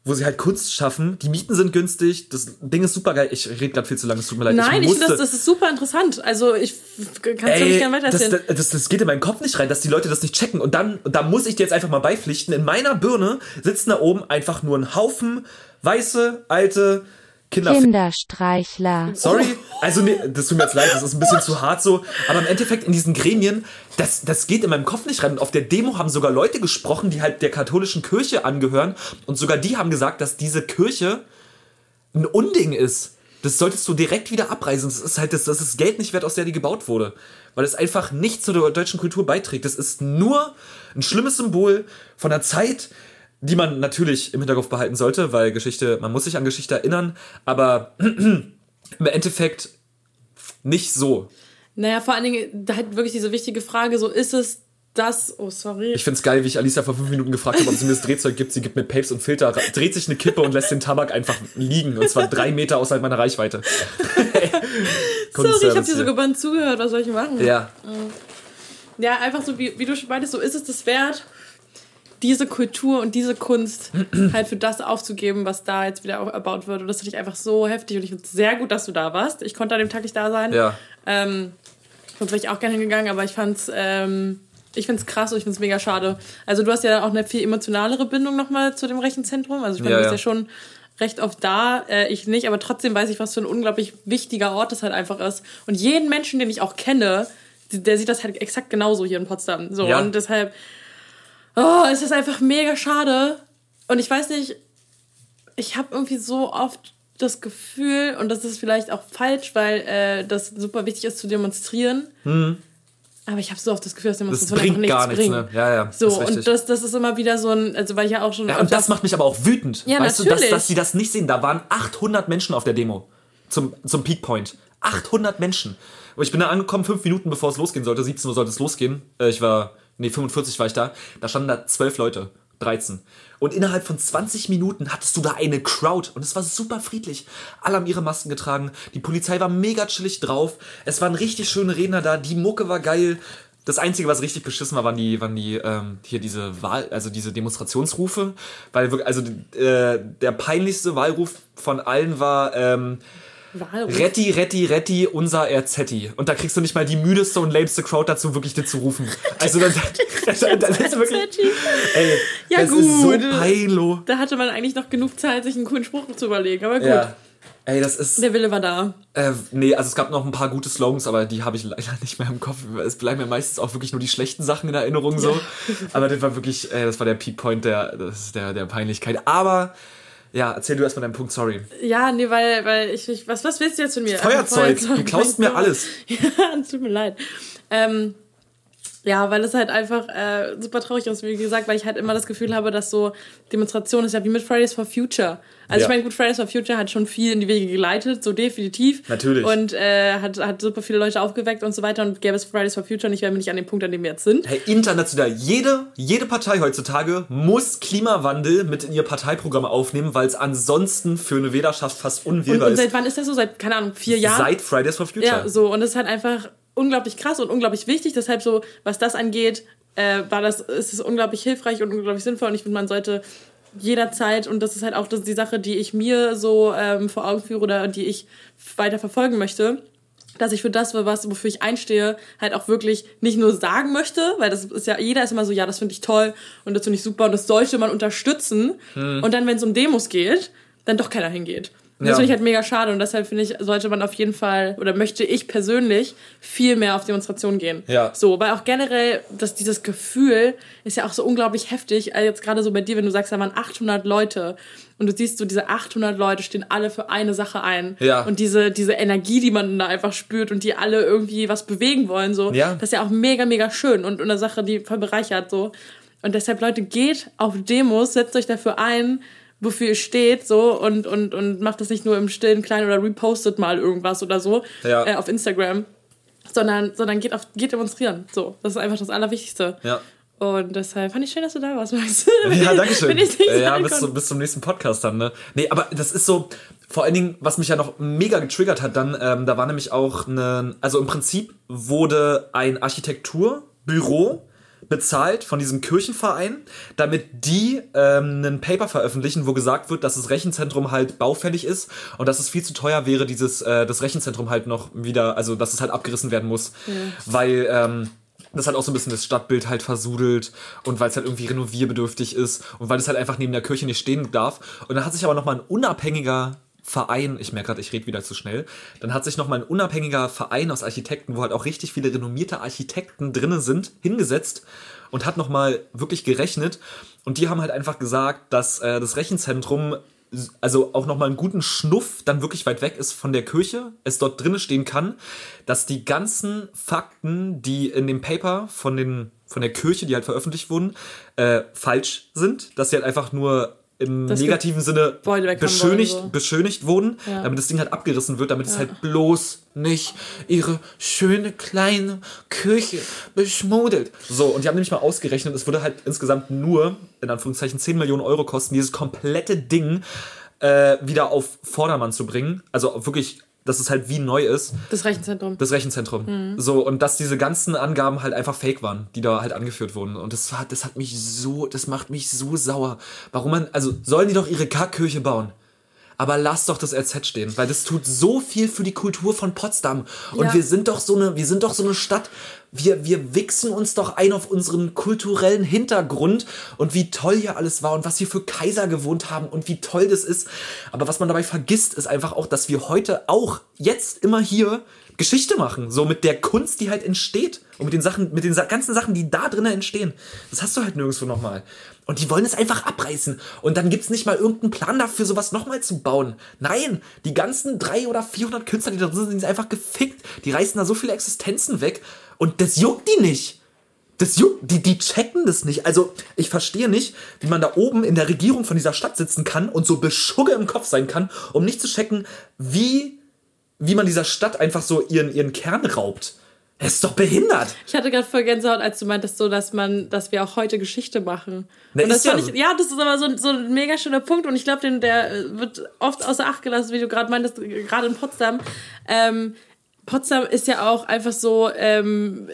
wo sie halt Kunst schaffen. Die Mieten sind günstig, das Ding ist super geil. Ich rede gerade viel zu lange, es tut mir leid. Nein, ich musste- finde, das, das ist super interessant. Also, ich kann es nicht gerne weitererzählen. das, das, das geht in meinen Kopf nicht rein, dass die Leute das nicht checken. Und dann, da muss ich dir jetzt einfach mal beipflichten. In meiner Birne sitzen da oben einfach nur ein Haufen weiße, alte, Kinder Kinderstreichler. Sorry, also nee, das tut mir jetzt leid, das ist ein bisschen zu hart so, aber im Endeffekt in diesen Gremien, das, das geht in meinem Kopf nicht rein. Und auf der Demo haben sogar Leute gesprochen, die halt der katholischen Kirche angehören und sogar die haben gesagt, dass diese Kirche ein Unding ist. Das solltest du direkt wieder abreißen. Das ist halt das, das ist Geld nicht wert, aus der die gebaut wurde. Weil es einfach nicht zu der deutschen Kultur beiträgt. Das ist nur ein schlimmes Symbol von einer Zeit, die man natürlich im Hinterkopf behalten sollte, weil Geschichte, man muss sich an Geschichte erinnern, aber im Endeffekt nicht so. Naja, vor allen Dingen, da halt wirklich diese wichtige Frage, so ist es das, oh sorry. Ich find's geil, wie ich Alisa vor fünf Minuten gefragt habe, ob sie mir das Drehzeug gibt. Sie gibt mir Papes und Filter, dreht sich eine Kippe und lässt den Tabak einfach liegen. Und zwar drei Meter außerhalb meiner Reichweite. sorry, ich habe dir so gebannt zugehört. Was soll ich machen? Ja. Ja, einfach so, wie, wie du schon meintest, so ist es das wert, diese Kultur und diese Kunst halt für das aufzugeben, was da jetzt wieder erbaut wird. Und das finde ich einfach so heftig. Und ich finde es sehr gut, dass du da warst. Ich konnte an dem Tag nicht da sein. Ja. Ähm, sonst wäre ich auch gerne hingegangen, aber ich fand's, ähm, ich find's krass und ich find's mega schade. Also du hast ja auch eine viel emotionalere Bindung nochmal zu dem Rechenzentrum. Also ich meine, Ja, du bist ja. schon recht oft da, äh, ich nicht, aber trotzdem weiß ich, was für ein unglaublich wichtiger Ort das halt einfach ist. Und jeden Menschen, den ich auch kenne, der sieht das halt exakt genauso hier in Potsdam. So, Ja. und deshalb, oh, es ist einfach mega schade. Und ich weiß nicht, ich habe irgendwie so oft das Gefühl, und das ist vielleicht auch falsch, weil äh, das super wichtig ist zu demonstrieren. Aber ich habe so oft das Gefühl, dass Das bringt einfach gar nichts nichts, bringen. ne? Ja, ja. So, und das, das ist immer wieder so ein, also weil ich ja auch schon. Ja, und das macht mich aber auch wütend. Ja, weißt du, dass, natürlich. dass sie das nicht sehen. Da waren 800 Menschen auf der Demo zum, zum Peak Point. 800 Menschen. Und ich bin da angekommen, fünf Minuten bevor es losgehen sollte. 17 Uhr sollte es losgehen. Äh, Ich war, nee, 45 war ich da. Da standen da zwölf Leute. 13. Und innerhalb von 20 Minuten hattest du da eine Crowd und es war super friedlich. Alle haben ihre Masken getragen. Die Polizei war mega chillig drauf. Es waren richtig schöne Redner da. Die Mucke war geil. Das Einzige, was richtig beschissen war, waren die, waren die ähm, hier diese Wahl, also diese Demonstrationsrufe, weil wirklich, also äh, der peinlichste Wahlruf von allen war ähm, Wahlruf. Retti, Retti, Retti, unser Erzetti. Und da kriegst du nicht mal die müdeste und lameste Crowd dazu, wirklich dir zu rufen. Also das, das, das ist wirklich, ey, Ja, das ist so gut. peinlich. Da hatte man eigentlich noch genug Zeit, sich einen coolen Spruch zu überlegen. Aber gut, Ja. Ey, das ist. der Wille war da. Äh, nee, also es gab noch ein paar gute Slogans, aber die habe ich leider nicht mehr im Kopf. Es bleiben mir meistens auch wirklich nur die schlechten Sachen in Erinnerung so. Aber das war wirklich, äh, das war der Peak Point der, das, der, der Peinlichkeit. Aber ja, erzähl du erstmal deinen Punkt, sorry. Ja, nee, weil, weil ich, ich was, was willst du jetzt von mir? Feuerzeug, Feuerzeug, du klaust mir alles. Ja, tut mir leid. Ähm, ja, weil es halt einfach äh, super traurig ist, wie gesagt, weil ich halt immer das Gefühl habe, dass so Demonstration ist ja wie mit Fridays for Future. Also Ja. ich meine, gut, Fridays for Future hat schon viel in die Wege geleitet, so definitiv. Natürlich. Und äh, hat, hat super viele Leute aufgeweckt und so weiter. Und gäbe es Fridays for Future nicht, wären wir nicht an dem Punkt, an dem wir jetzt sind. Hey, international. Jede, jede Partei heutzutage muss Klimawandel mit in ihr Parteiprogramm aufnehmen, weil es ansonsten für eine Wählerschaft fast Und, unwählbar und seit ist. wann ist das so? Seit, keine Ahnung, vier Jahren? Seit Fridays for Future. Ja, so. Und es ist halt einfach unglaublich krass und unglaublich wichtig. Deshalb so, was das angeht, äh, war das, ist es unglaublich hilfreich und unglaublich sinnvoll. Und ich finde, man sollte jederzeit, und das ist halt auch das, die Sache, die ich mir so ähm, vor Augen führe oder die ich weiter verfolgen möchte, dass ich für das, was, wofür ich einstehe, halt auch wirklich nicht nur sagen möchte, weil das ist ja, jeder ist immer so, ja, das finde ich toll und das finde ich super und das sollte man unterstützen. Und dann, wenn es um Demos geht, dann doch keiner hingeht. Und das Ja. finde ich halt mega schade und deshalb finde ich, sollte man auf jeden Fall, oder möchte ich persönlich viel mehr auf Demonstrationen gehen. Ja. So, weil auch generell, dass dieses Gefühl ist ja auch so unglaublich heftig, also jetzt gerade so bei dir, wenn du sagst, da waren 800 Leute und du siehst so, diese 800 Leute stehen alle für eine Sache ein. Ja. Und diese, diese Energie, die man da einfach spürt und die alle irgendwie was bewegen wollen, so, Ja. das ist ja auch mega, mega schön und eine Sache, die voll bereichert, so. Und deshalb, Leute, geht auf Demos, setzt euch dafür ein, wofür ihr steht, so, und, und, und macht das nicht nur im stillen Kleinen oder repostet mal irgendwas oder so Ja. äh, auf Instagram, sondern, sondern geht, auf, geht demonstrieren. So, das ist einfach das Allerwichtigste. Ja. Und deshalb fand ich schön, dass du da warst, Max. Ja, danke schön. Äh, ja, bis, zum- bis zum nächsten Podcast dann, ne? Nee, aber das ist so, vor allen Dingen, was mich ja noch mega getriggert hat dann, ähm, da war nämlich auch eine, also im Prinzip wurde ein Architekturbüro bezahlt von diesem Kirchenverein, damit die ähm, einen Paper veröffentlichen, wo gesagt wird, dass das Rechenzentrum halt baufällig ist und dass es viel zu teuer wäre, dieses äh, das Rechenzentrum halt noch wieder, also dass es halt abgerissen werden muss, weil ähm, das hat auch so ein bisschen das Stadtbild halt versudelt und weil es halt irgendwie renovierbedürftig ist und weil es halt einfach neben der Kirche nicht stehen darf. Und dann hat sich aber nochmal ein unabhängiger Verein, ich merke gerade, ich rede wieder zu schnell, dann hat sich nochmal ein unabhängiger Verein aus Architekten, wo halt auch richtig viele renommierte Architekten drinnen sind, hingesetzt und hat nochmal wirklich gerechnet. Und die haben halt einfach gesagt, dass äh, das Rechenzentrum also auch nochmal einen guten Schnuff dann wirklich weit weg ist von der Kirche, es dort drinnen stehen kann, dass die ganzen Fakten, die in dem Paper von, den, von der Kirche, die halt veröffentlicht wurden, äh, falsch sind, dass sie halt einfach nur im das negativen Sinne beschönigt, so. beschönigt wurden, ja. damit das Ding halt abgerissen wird, damit ja. es halt bloß nicht ihre schöne kleine Kirche beschmuddelt. So, und die haben nämlich mal ausgerechnet, es würde halt insgesamt nur, in Anführungszeichen, 10 Millionen Euro kosten, dieses komplette Ding äh, wieder auf Vordermann zu bringen. Also wirklich dass es halt wie neu ist. Das Rechenzentrum. Das Rechenzentrum. Mhm. So, und dass diese ganzen Angaben halt einfach fake waren, die da halt angeführt wurden. Und das hat, das hat mich so, das macht mich so sauer. Warum man, also sollen die doch ihre Kackkirche bauen? Aber lass doch das RZ stehen, weil das tut so viel für die Kultur von Potsdam. Und ja. wir sind doch so eine, wir sind doch so eine Stadt. Wir, wir wichsen uns doch ein auf unseren kulturellen Hintergrund und wie toll hier alles war und was hier für Kaiser gewohnt haben und wie toll das ist. Aber was man dabei vergisst, ist einfach auch, dass wir heute auch jetzt immer hier Geschichte machen, so mit der Kunst, die halt entsteht und mit den Sachen, mit den ganzen Sachen, die da drinnen entstehen. Das hast du halt nirgendwo nochmal. Und die wollen es einfach abreißen. Und dann gibt es nicht mal irgendeinen Plan dafür, sowas nochmal zu bauen. Nein, die ganzen drei oder 400 Künstler, die da drin sind, sind einfach gefickt. Die reißen da so viele Existenzen weg. Und das juckt die nicht. Das juckt, die, die checken das nicht. Also, ich verstehe nicht, wie man da oben in der Regierung von dieser Stadt sitzen kann und so beschugge im Kopf sein kann, um nicht zu checken, wie wie man dieser Stadt einfach so ihren, ihren Kern raubt. Es ist doch behindert. Ich hatte gerade voll Gänsehaut, als du meintest, so, dass man, dass wir auch heute Geschichte machen. Na, und das ja, ich, ja, das ist aber so, so ein mega schöner Punkt und ich glaube, der wird oft außer Acht gelassen, wie du gerade meintest, gerade in Potsdam. Ähm, Potsdam ist ja auch einfach so, ähm,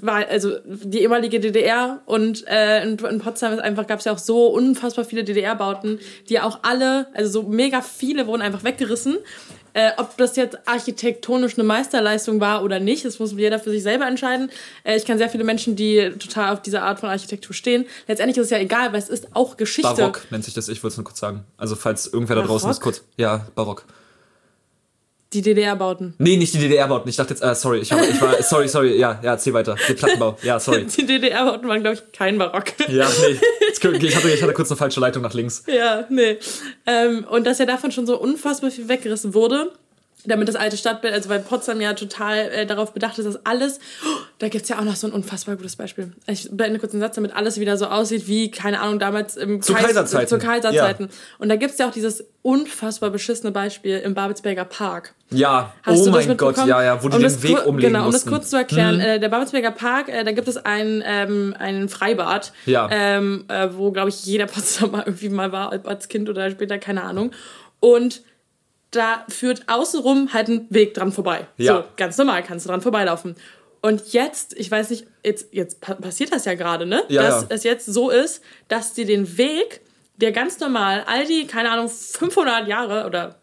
war, also die ehemalige DDR und äh, in, in Potsdam ist einfach gab es ja auch so unfassbar viele DDR-Bauten, die auch alle, also so mega viele wurden einfach weggerissen äh, ob das jetzt architektonisch eine Meisterleistung war oder nicht, das muss jeder für sich selber entscheiden. Äh, ich kenne sehr viele Menschen, die total auf diese Art von Architektur stehen. Letztendlich ist es ja egal, weil es ist auch Geschichte. Barock nennt sich das, ich wollte es nur kurz sagen. Also falls irgendwer Barock? da draußen ist, kurz. Ja, Barock. Die DDR-Bauten. Nee, nicht die DDR-Bauten. Ich dachte jetzt, äh, sorry, ich, hab, ich war, sorry, sorry, ja, ja, zieh weiter. Die Plattenbau, ja, sorry. Die DDR-Bauten waren, glaube ich, kein Barock. Ja, nee. Ich hatte, ich hatte kurz eine falsche Leitung nach links. Ja, nee. Ähm, und dass ja davon schon so unfassbar viel weggerissen wurde damit das alte Stadtbild, also weil Potsdam ja total äh, darauf bedacht ist, dass alles, oh, da gibt's ja auch noch so ein unfassbar gutes Beispiel. Ich beende kurz den Satz, damit alles wieder so aussieht wie, keine Ahnung, damals im zu Kais Kaiserzeiten. Zu Kaiserzeiten. Ja. Und da gibt's ja auch dieses unfassbar beschissene Beispiel im Babelsberger Park. Ja, Hast oh mein Gott, ja, ja, wo die um den Weg umlegen Genau, um mussten. das kurz zu erklären, mhm. äh, der Babelsberger Park, äh, da gibt es ein, ähm, ein Freibad, ja. ähm, äh, wo, glaube ich, jeder Potsdamer irgendwie mal war, als Kind oder später, keine Ahnung. Und da führt außenrum halt ein Weg dran vorbei. Ja. So, ganz normal kannst du dran vorbeilaufen. Und jetzt, ich weiß nicht, jetzt, jetzt passiert das ja gerade, ne? Ja, dass ja. es jetzt so ist, dass die den Weg, der ganz normal all die, keine Ahnung, 500 Jahre oder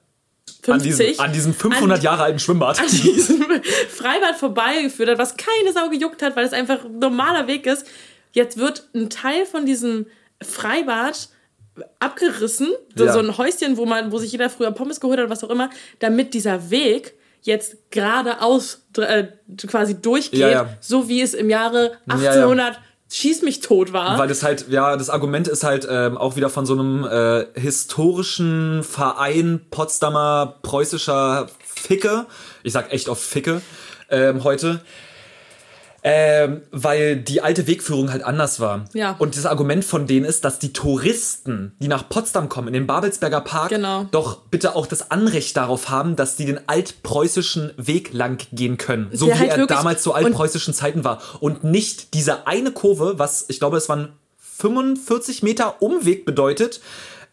50, an diesem, an diesem 500 an, Jahre alten Schwimmbad. An diesem Freibad vorbeigeführt hat, was keine Sau gejuckt hat, weil es einfach ein normaler Weg ist. Jetzt wird ein Teil von diesem Freibad abgerissen, so, ja. so ein Häuschen, wo man, wo sich jeder früher Pommes geholt hat, was auch immer, damit dieser Weg jetzt geradeaus äh, quasi durchgeht, ja, ja. so wie es im Jahre 1800 schieß mich tot war. Weil das halt, ja, das Argument ist halt ähm, auch wieder von so einem äh, historischen Verein Potsdamer preußischer Ficke, ich sag echt oft Ficke, ähm, heute, ähm, weil die alte Wegführung halt anders war. Ja. Und das Argument von denen ist, dass die Touristen, die nach Potsdam kommen, in den Babelsberger Park, genau. doch bitte auch das Anrecht darauf haben, dass die den altpreußischen Weg lang gehen können. So Der wie halt er damals zu altpreußischen Zeiten war. Und nicht diese eine Kurve, was ich glaube, es waren 45 Meter Umweg bedeutet,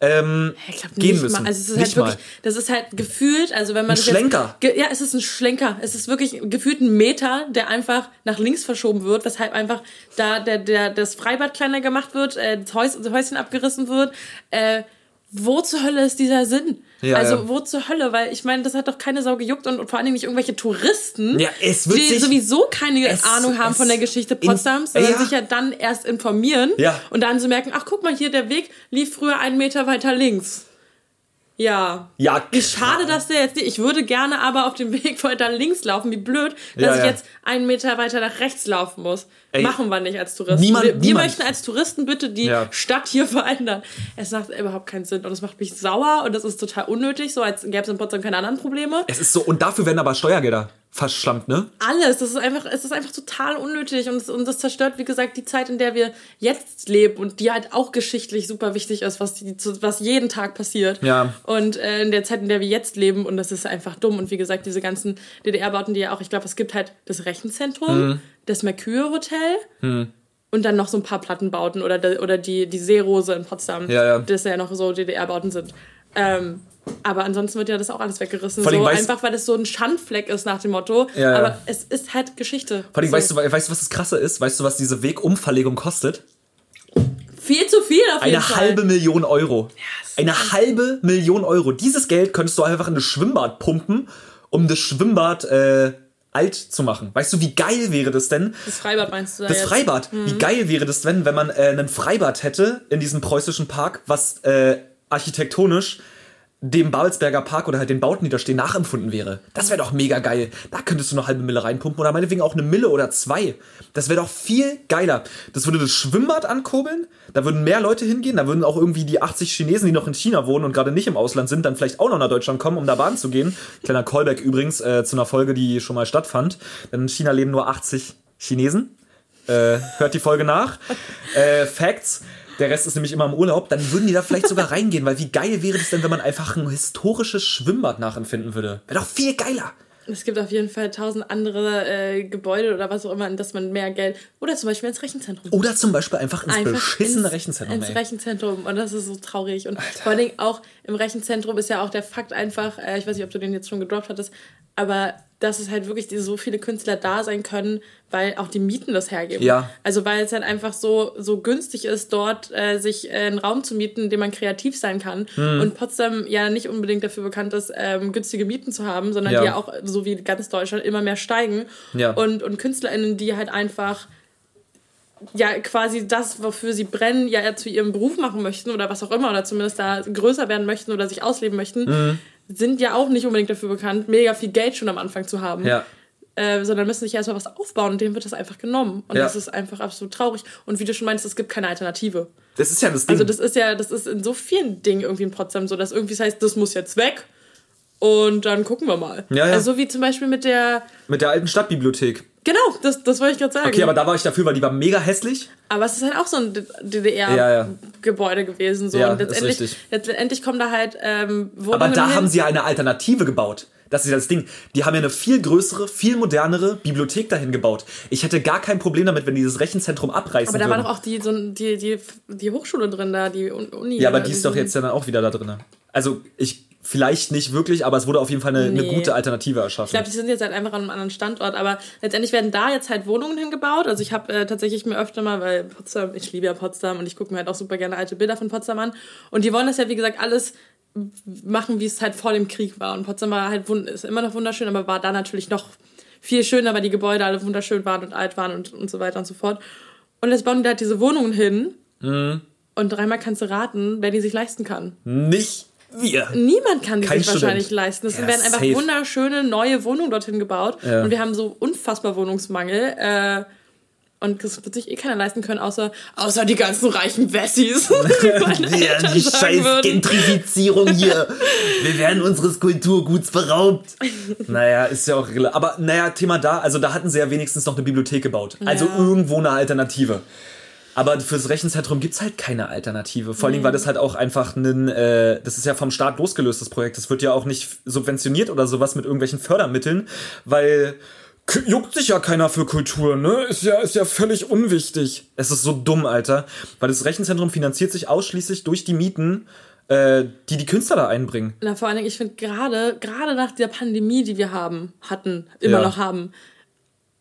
ähm, glaub, gehen müssen. Mal. Also es ist halt nicht halt wirklich, mal. das ist halt gefühlt, also wenn man ein Schlenker. Jetzt, ja, es ist ein Schlenker. Es ist wirklich gefühlt ein Meter, der einfach nach links verschoben wird, weshalb einfach da der, der, das Freibad kleiner gemacht wird, äh, das, Häus, das Häuschen abgerissen wird. Äh, wo zur Hölle ist dieser Sinn? Ja, also ja. wo zur Hölle? Weil ich meine, das hat doch keine Sau gejuckt und, und vor allen Dingen nicht irgendwelche Touristen, ja, die sowieso keine es, Ahnung haben von der Geschichte Potsdams, sondern sich ja dann erst informieren und dann so merken, ach guck mal hier, der Weg lief früher einen Meter weiter links. Ja. Ja, Wie schade, dass der jetzt nicht. Ich würde gerne aber auf dem Weg weiter links laufen. Wie blöd, dass ich jetzt einen Meter weiter nach rechts laufen muss. Ey, Machen wir nicht als Touristen. niemand- wir wir niemand. möchten als Touristen bitte die Ja. Stadt hier verändern. Es macht überhaupt keinen Sinn und es macht mich sauer und das ist total unnötig, so als gäbe es in Potsdam keine anderen Probleme. Es ist so, und dafür werden aber Steuergelder verschlammt, ne? Alles, das ist einfach, es ist einfach total unnötig und, es, und das zerstört, wie gesagt, die Zeit, in der wir jetzt leben und die halt auch geschichtlich super wichtig ist, was, die, was jeden Tag passiert. Ja. Und äh, in der Zeit, in der wir jetzt leben und das ist einfach dumm und wie gesagt, diese ganzen DDR-Bauten, die ja auch, ich glaube, es gibt halt das Rechenzentrum, Mhm. Das Mercure-Hotel und dann noch so ein paar Plattenbauten oder, de- oder die, die Seerose in Potsdam, Ja, ja. das ja noch so DDR-Bauten sind. Ähm, aber ansonsten wird ja das auch alles weggerissen. So, einfach weil das so ein Schandfleck ist nach dem Motto. Ja, ja. Aber es ist halt Geschichte. Vor allem, so. weißt, du, weißt du, was das Krasse ist? Weißt du, was diese Wegumverlegung kostet? Viel zu viel auf jeden Eine Fall. halbe Million Euro. ist Eine halbe Million Euro. Dieses Geld könntest du einfach in das Schwimmbad pumpen, um das Schwimmbad äh, alt zu machen. Weißt du, wie geil wäre das denn? Das Freibad meinst du da Das jetzt? Freibad. Wie geil wäre das denn, wenn man äh, ein Freibad hätte in diesem preußischen Park, was äh, architektonisch dem Babelsberger Park oder halt den Bauten, die da stehen, nachempfunden wäre. Das wäre doch mega geil. Da könntest du eine halbe Mille reinpumpen oder meinetwegen auch eine Mille oder zwei. Das wäre doch viel geiler. Das würde das Schwimmbad ankurbeln. Da würden mehr Leute hingehen. Da würden auch irgendwie die 80 Chinesen, die noch in China wohnen und gerade nicht im Ausland sind, dann vielleicht auch noch nach Deutschland kommen, um da baden zu gehen. Kleiner Callback übrigens äh, zu einer Folge, die schon mal stattfand. Denn in China leben nur 80 Chinesen. Äh, hört die Folge nach. Äh, Facts. Der Rest ist nämlich immer im Urlaub. Dann würden die da vielleicht sogar reingehen, weil wie geil wäre das denn, wenn man einfach ein historisches Schwimmbad nachempfinden würde? Wäre doch viel geiler. Es gibt auf jeden Fall tausend andere äh, Gebäude oder was auch immer, in das man mehr Geld. Oder zum Beispiel ins Rechenzentrum. Oder zum Beispiel einfach ins beschissene ins, Rechenzentrum. Ins ey. Rechenzentrum. Und das ist so traurig. Und vor allen Dingen auch im Rechenzentrum ist ja auch der Fakt einfach, äh, ich weiß nicht, ob du den jetzt schon gedroppt hattest, aber dass es halt wirklich so viele Künstler da sein können, weil auch die Mieten das hergeben. Ja. Also weil es halt einfach so, so günstig ist, dort äh, sich äh, einen Raum zu mieten, in dem man kreativ sein kann. Hm. Und Potsdam ja nicht unbedingt dafür bekannt ist, ähm, günstige Mieten zu haben, sondern Ja. die ja auch, so wie ganz Deutschland, immer mehr steigen. Ja. Und, und KünstlerInnen, die halt einfach ja quasi das, wofür sie brennen, ja zu ihrem Beruf machen möchten oder was auch immer, oder zumindest da größer werden möchten oder sich ausleben möchten, Mhm. Sind ja auch nicht unbedingt dafür bekannt, mega viel Geld schon am Anfang zu haben. Ja. Äh, sondern müssen sich erstmal was aufbauen und denen wird das einfach genommen. Und Ja. das ist einfach absolut traurig. Und wie du schon meinst, es gibt keine Alternative. Das ist ja das Ding. Also das ist ja, das ist in so vielen Dingen irgendwie in Potsdam so, dass irgendwie es heißt, das muss jetzt weg. Und dann gucken wir mal. Ja, ja. Also so wie zum Beispiel mit der. Mit der alten Stadtbibliothek. Genau, das, das wollte ich gerade sagen. Okay, aber da war ich dafür, weil die war mega hässlich. Aber es ist halt auch so ein Ja, ja. DDR-Gebäude gewesen. So. Ja, und ist letztendlich, richtig. letztendlich kommen da halt ähm, Aber da hin. haben sie ja eine Alternative gebaut. Das ist ja das Ding. Die haben ja eine viel größere, viel modernere Bibliothek dahin gebaut. Ich hätte gar kein Problem damit, wenn die dieses Rechenzentrum abreißen Aber da war würden. doch auch die, so, die, die, die Hochschule drin da, die Un- Uni. ja, aber die ist doch jetzt ja dann auch wieder da drin. Also ich vielleicht nicht wirklich, aber es wurde auf jeden Fall eine, eine Nee. gute Alternative erschaffen. Ich glaube, die sind jetzt halt einfach an einem anderen Standort, aber letztendlich werden da jetzt halt Wohnungen hingebaut. Also ich habe äh, tatsächlich mir öfter mal, weil Potsdam, ich liebe ja Potsdam und ich gucke mir halt auch super gerne alte Bilder von Potsdam an. Und die wollen das ja, wie gesagt, alles machen, wie es halt vor dem Krieg war. Und Potsdam war halt ist immer noch wunderschön, aber war da natürlich noch viel schöner, weil die Gebäude alle wunderschön waren und alt waren und, und so weiter und so fort. Und jetzt bauen die halt diese Wohnungen hin. Mhm. Und dreimal kannst du raten, wer die sich leisten kann. nicht wir. Niemand kann die Kein sich wahrscheinlich Student. leisten. Es Ja, werden einfach safe. wunderschöne neue Wohnungen dorthin gebaut. Ja. Und wir haben so unfassbar Wohnungsmangel. Äh, und das wird sich eh keiner leisten können, außer, außer die ganzen reichen Wessis. meine Ja, die scheiß würden. Gentrifizierung hier. Wir werden unseres Kulturguts beraubt. Naja, ist ja auch rela- Aber naja, Thema da, also da hatten sie ja wenigstens noch eine Bibliothek gebaut. Also Ja. irgendwo eine Alternative. Aber fürs Rechenzentrum gibt's halt keine Alternative. Vor allen Dingen war das halt auch einfach ein, äh, das ist ja vom Staat losgelöst, das Projekt. Das wird ja auch nicht subventioniert oder sowas mit irgendwelchen Fördermitteln, weil juckt sich ja keiner für Kultur, ne? Ist ja, ist ja völlig unwichtig. Es ist so dumm, Alter. Weil das Rechenzentrum finanziert sich ausschließlich durch die Mieten, äh, die die Künstler da einbringen. Na, vor allen Dingen, ich finde gerade, gerade nach der Pandemie, die wir haben, hatten, immer Ja. noch haben,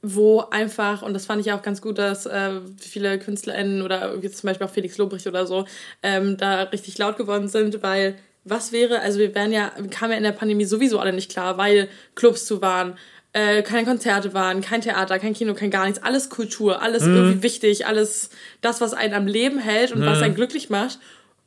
wo einfach, und das fand ich auch ganz gut, dass äh, viele KünstlerInnen oder jetzt zum Beispiel auch Felix Lobrecht oder so, ähm, da richtig laut geworden sind, weil was wäre, also wir wären ja, wir kamen ja in der Pandemie sowieso alle nicht klar, weil Clubs zu waren, äh, keine Konzerte waren, kein Theater, kein Kino, kein gar nichts, alles Kultur, alles irgendwie wichtig, alles das, was einen am Leben hält und was einen glücklich macht.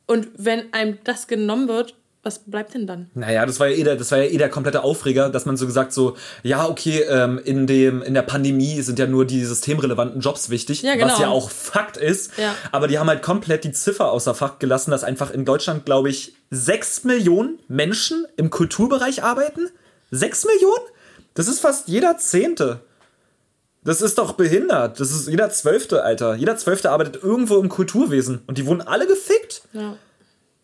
Und wenn einem das genommen wird, was bleibt denn dann? Naja, das war ja eh der, das war ja eh der komplette Aufreger, dass man so gesagt so, ja, okay, ähm, in dem, in der Pandemie sind ja nur die systemrelevanten Jobs wichtig, Ja, genau. was ja auch Fakt ist. Ja. Aber die haben halt komplett die Ziffer außer Fakt gelassen, dass einfach in Deutschland, glaube ich, sechs Millionen Menschen im Kulturbereich arbeiten. Sechs Millionen? Das ist fast jeder Zehnte. Das ist doch behindert. Das ist jeder Zwölfte, Alter. Jeder Zwölfte arbeitet irgendwo im Kulturwesen. Und die wurden alle gefickt. Ja.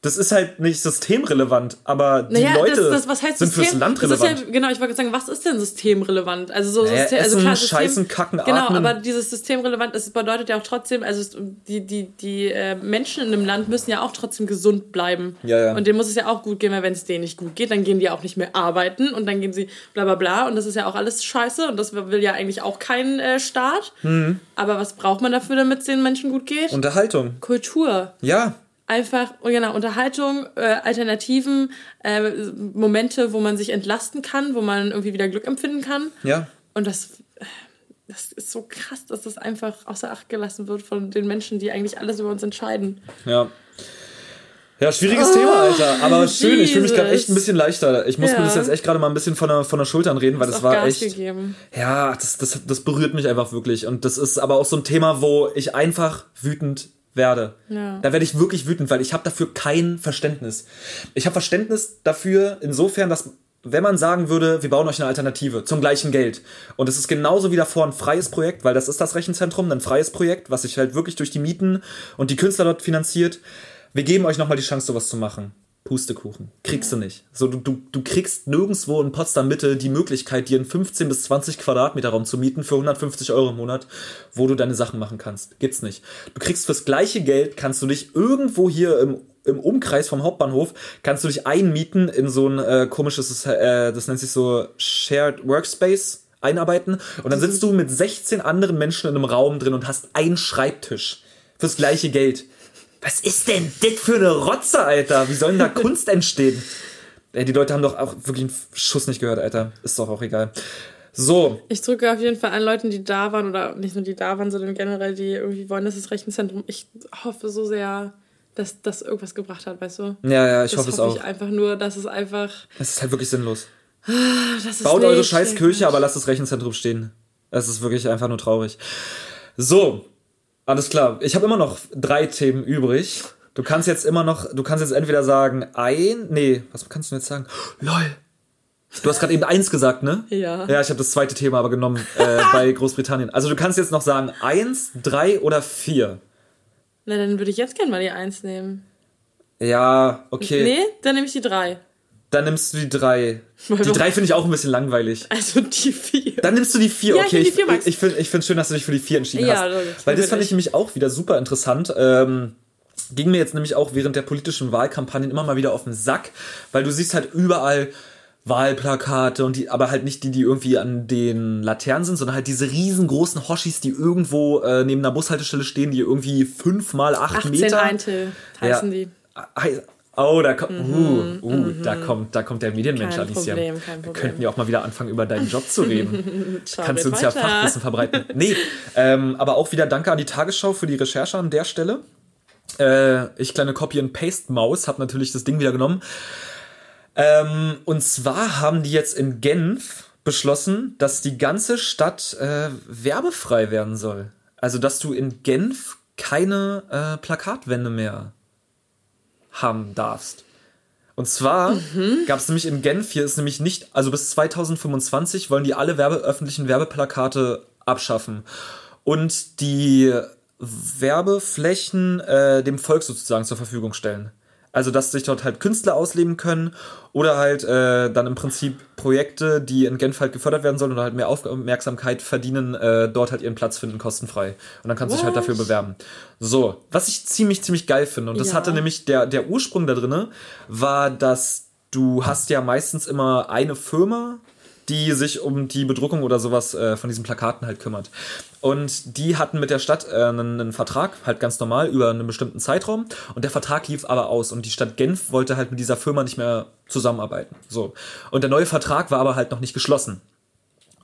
Das ist halt nicht systemrelevant, aber die Naja, Leute das, das, was heißt sind System? fürs Land relevant. ja, genau, ich wollte sagen, was ist denn systemrelevant? Also so Naja, System, also klar, System, scheißen, kacken, Genau, atmen. aber dieses systemrelevant, das bedeutet ja auch trotzdem, also die, die, die äh, Menschen in einem Land müssen ja auch trotzdem gesund bleiben. Ja, ja. Und denen muss es ja auch gut gehen, weil wenn es denen nicht gut geht, dann gehen die auch nicht mehr arbeiten und dann gehen sie bla bla bla und das ist ja auch alles scheiße und das will ja eigentlich auch kein äh, Staat. Mhm. Aber was braucht man dafür, damit es den Menschen gut geht? Unterhaltung. Kultur Ja, einfach, oh genau, Unterhaltung, äh, Alternativen, äh, Momente, wo man sich entlasten kann, wo man irgendwie wieder Glück empfinden kann. ja. Und das, das ist so krass, dass das einfach außer Acht gelassen wird von den Menschen, die eigentlich alles über uns entscheiden. Ja. Ja, schwieriges Thema, Alter. Aber schön, ich fühle mich gerade Oh, Jesus. echt ein bisschen leichter. Ich muss Ja. mir das jetzt echt gerade mal ein bisschen von der, von der Schultern reden, weil das war Gas echt. gegeben. Ja, das, das, das berührt mich einfach wirklich. Und das ist aber auch so ein Thema, wo ich einfach wütend werde. Ja. Da werde ich wirklich wütend, weil ich habe dafür kein Verständnis. Ich habe Verständnis dafür insofern, dass wenn man sagen würde, wir bauen euch eine Alternative zum gleichen Geld und es ist genauso wie davor ein freies Projekt, weil das ist das Rechenzentrum, ein freies Projekt, was sich halt wirklich durch die Mieten und die Künstler dort finanziert. Wir geben euch nochmal die Chance, sowas zu machen. Pustekuchen. Kriegst du nicht. So, du, du, du kriegst nirgendwo in Potsdam Mitte die Möglichkeit, dir einen 15 bis 20 Quadratmeter Raum zu mieten für 150 Euro im Monat, wo du deine Sachen machen kannst. Gibt's nicht. Du kriegst fürs gleiche Geld, kannst du dich irgendwo hier im, im Umkreis vom Hauptbahnhof, kannst du dich einmieten in so ein äh, komisches, äh, das nennt sich so Shared Workspace einarbeiten und dann sitzt du mit 16 anderen Menschen in einem Raum drin und hast einen Schreibtisch fürs gleiche Geld. Was ist denn das für eine Rotze, Alter? Wie soll denn da Kunst entstehen? Ey, die Leute haben doch auch wirklich einen Schuss nicht gehört, Alter. Ist doch auch egal. So, Ich drücke auf jeden Fall an Leuten, die da waren oder nicht nur die da waren, sondern generell, die irgendwie wollen, dass das Rechenzentrum. Ich hoffe so sehr, dass das irgendwas gebracht hat, weißt du? ja, ja, ich das hoffe es auch. ich einfach nur, dass es einfach. Es ist halt wirklich sinnlos. Es Baut eure scheiß Kirche, aber lasst das Rechenzentrum stehen. Es ist wirklich einfach nur traurig. So, alles klar. Ich habe immer noch drei Themen übrig. Du kannst jetzt immer noch, du kannst jetzt entweder sagen ein, nee, was kannst du jetzt sagen? LOL. Du hast gerade eben eins gesagt, ne? Ja. Ja, ich habe das zweite Thema aber genommen äh, bei Großbritannien. Also du kannst jetzt noch sagen eins, drei oder vier. Na, dann würde ich jetzt gerne mal die Eins nehmen. Ja, okay. Nee, dann nehme ich die drei. Dann nimmst du die drei. Die drei finde ich auch ein bisschen langweilig. Also die vier. Dann nimmst du die vier, Ja, ich okay. die Ich, vier, Max. ich finde ich find schön, dass du dich für die vier entschieden Ja, hast. das Weil das fand ich. ich nämlich auch wieder super interessant. Ähm, ging mir jetzt nämlich auch während der politischen Wahlkampagnen immer mal wieder auf den Sack, weil du siehst halt überall Wahlplakate und die, aber halt nicht die, die irgendwie an den Laternen sind, sondern halt diese riesengroßen Hoshis, die irgendwo äh, neben einer Bushaltestelle stehen, die irgendwie fünf mal acht 18 Meter. Eintel heißen Ja. die. Oh, da kommt, uh, uh, da kommt, da kommt der Medienmensch, Mhm, Kein Alicia. Problem, kein Wir Problem. könnten ja auch mal wieder anfangen, über deinen Job zu reden. Kannst du uns ja. Fachwissen verbreiten. Nee, ähm, aber auch wieder danke an die Tagesschau für die Recherche an der Stelle. Äh, ich kleine Copy-and-Paste-Maus habe natürlich das Ding wieder genommen. Ähm, und zwar haben die jetzt in Genf beschlossen, dass die ganze Stadt äh, werbefrei werden soll. Also, dass du in Genf keine äh, Plakatwände mehr haben darfst. Und zwar gab es nämlich in Genf, hier ist nämlich nicht, also bis 2025 wollen die alle Werbe, öffentlichen Werbeplakate abschaffen und die Werbeflächen äh, dem Volk sozusagen zur Verfügung stellen. Also, dass sich dort halt Künstler ausleben können oder halt äh, dann im Prinzip Projekte, die in Genf halt gefördert werden sollen oder halt mehr Aufmerksamkeit verdienen, äh, dort halt ihren Platz finden, kostenfrei. Und dann kannst du dich halt dafür bewerben. So, was ich ziemlich, ziemlich geil finde. Und das Ja. hatte nämlich der, der Ursprung da drinne, war, dass du hast ja meistens immer eine Firma, die sich um die Bedruckung oder sowas äh, von diesen Plakaten halt kümmert. Und die hatten mit der Stadt äh, einen, einen Vertrag, halt ganz normal, über einen bestimmten Zeitraum. Und der Vertrag lief aber aus. Und die Stadt Genf wollte halt mit dieser Firma nicht mehr zusammenarbeiten. So. Und der neue Vertrag war aber halt noch nicht geschlossen.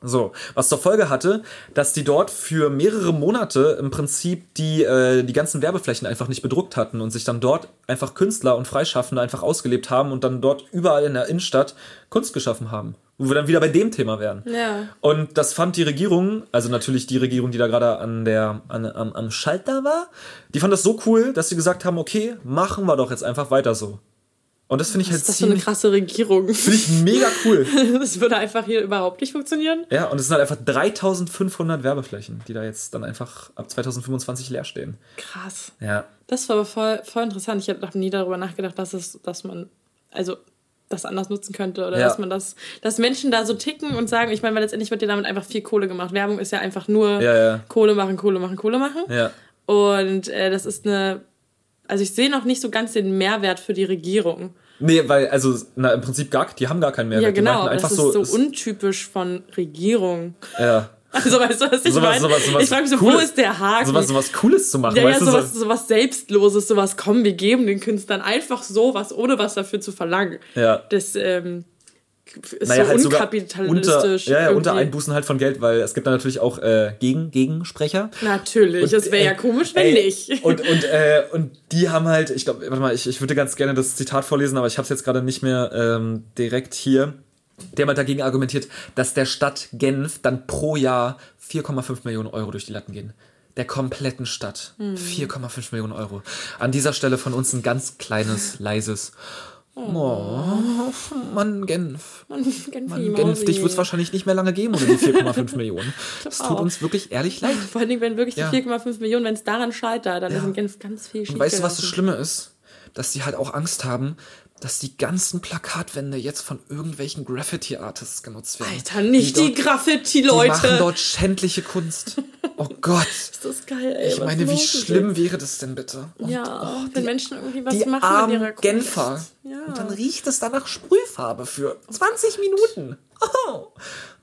So, was zur Folge hatte, dass die dort für mehrere Monate im Prinzip die, äh, die ganzen Werbeflächen einfach nicht bedruckt hatten und sich dann dort einfach Künstler und Freischaffende einfach ausgelebt haben und dann dort überall in der Innenstadt Kunst geschaffen haben. Wo wir dann wieder bei dem Thema wären. Ja. Und das fand die Regierung, also natürlich die Regierung, die da gerade an der, an, am, am Schalter war, die fand das so cool, dass sie gesagt haben, okay, machen wir doch jetzt einfach weiter so. Und das finde ich halt ist das für eine ziemlich, krasse Regierung? finde ich mega cool. Das würde einfach hier überhaupt nicht funktionieren. Ja, und es sind halt einfach 3500 Werbeflächen, die da jetzt dann einfach ab 2025 leer stehen. Krass. Ja. Das war aber voll, voll interessant. Ich habe nie darüber nachgedacht, dass es, dass man, also das anders nutzen könnte oder Ja. dass man das, dass Menschen da so ticken und sagen, ich meine, weil letztendlich wird dir damit einfach viel Kohle gemacht. Werbung ist ja einfach nur Ja, ja. Kohle machen, Kohle machen, Kohle machen. Ja. Und äh, das ist eine, also ich sehe noch nicht so ganz den Mehrwert für die Regierung. Nee, weil, also, na, im Prinzip gar, die haben gar keinen Mehrwert. ja, Die genau, meinten aber das einfach ist so es- untypisch von Regierung. ja. Also weißt du, was ich meine? sowas- sowas ich frage mich so, wo Cooles. ist der Haken? Sowas, sowas Cooles zu machen, ja, ja, weißt du? sowas, So, sowas Selbstloses, sowas, komm, wir geben den Künstlern einfach sowas, ohne was dafür zu verlangen. Ja. Das ähm, ist naja, so halt unkapitalistisch. unter, ja, ja, unter. Einbußen halt von Geld, weil es gibt da natürlich auch äh, Gegen, Gegensprecher. Natürlich, es wäre ja äh, komisch, wenn ey, nicht. Und, und, äh, und die haben halt, ich glaube, warte mal, ich, ich würde ganz gerne das Zitat vorlesen, aber ich habe es jetzt gerade nicht mehr ähm, direkt hier. Der halt dagegen argumentiert, dass der Stadt Genf dann pro Jahr 4,5 Millionen Euro durch die Latten gehen. Der kompletten Stadt. Hm. 4,5 Millionen Euro. An dieser Stelle von uns ein ganz kleines, leises. Oh, Mann, Genf. Man, Mann, Genf, dich wird es wahrscheinlich nicht mehr lange geben ohne die 4,5 Millionen. Das tut auch. uns wirklich ehrlich leid. Vor allen Dingen, wenn wirklich Ja. die 4,5 Millionen, wenn es daran scheitert, dann ist in Genf ganz viel Und weißt du, was das. Schlimme ist? Dass die halt auch Angst haben, dass die ganzen Plakatwände jetzt von irgendwelchen Graffiti-Artists genutzt werden. Alter, nicht die, Die Graffiti-Leute. machen dort schändliche Kunst. Oh Gott. ist das geil, ey. Ich meine, wie mit schlimm wäre das denn bitte? denen? Ja, wenn Menschen irgendwie was Die machen mit armen ihrer Kunst. Genfer. Ja. Und dann riecht es dann nach Sprühfarbe für 20 Minuten. Oh,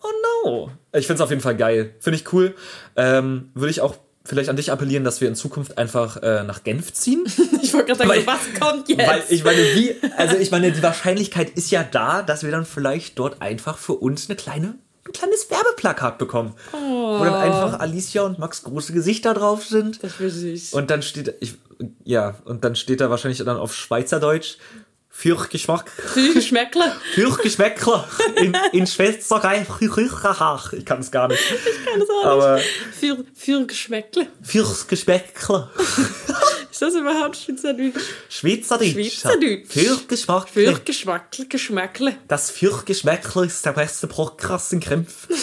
oh no. Ich finde es auf jeden Fall geil. Finde ich cool. Ähm, Würde ich auch vielleicht an dich appellieren, dass wir in Zukunft einfach äh, nach Genf ziehen. Ich wollte gerade sagen, Weil- was kommt jetzt? Weil ich meine, wie, also ich meine, die Wahrscheinlichkeit ist ja da, dass wir dann vielleicht dort einfach für uns eine kleine, ein kleines Werbeplakat bekommen. Wo dann einfach Alicia und Max große Gesichter drauf sind. das wäre süß. Und dann steht, ich, ja, und dann steht da wahrscheinlich dann auf Schweizerdeutsch, für Geschmack, Geschmäckle. für Geschmäckler in, in Schweizerei, ich kann es gar nicht. Kann das auch Aber nicht. Für, für Geschmäckle. fürs Geschmäckler, Ist das überhaupt Schweizerdeutsch? Schweizerdeutsch. Schweizerdeutsch. Für Geschmack. Für Geschmackle, Geschmäckle. Das Fürchgeschmäckler ist der beste Podcast in Krämpf.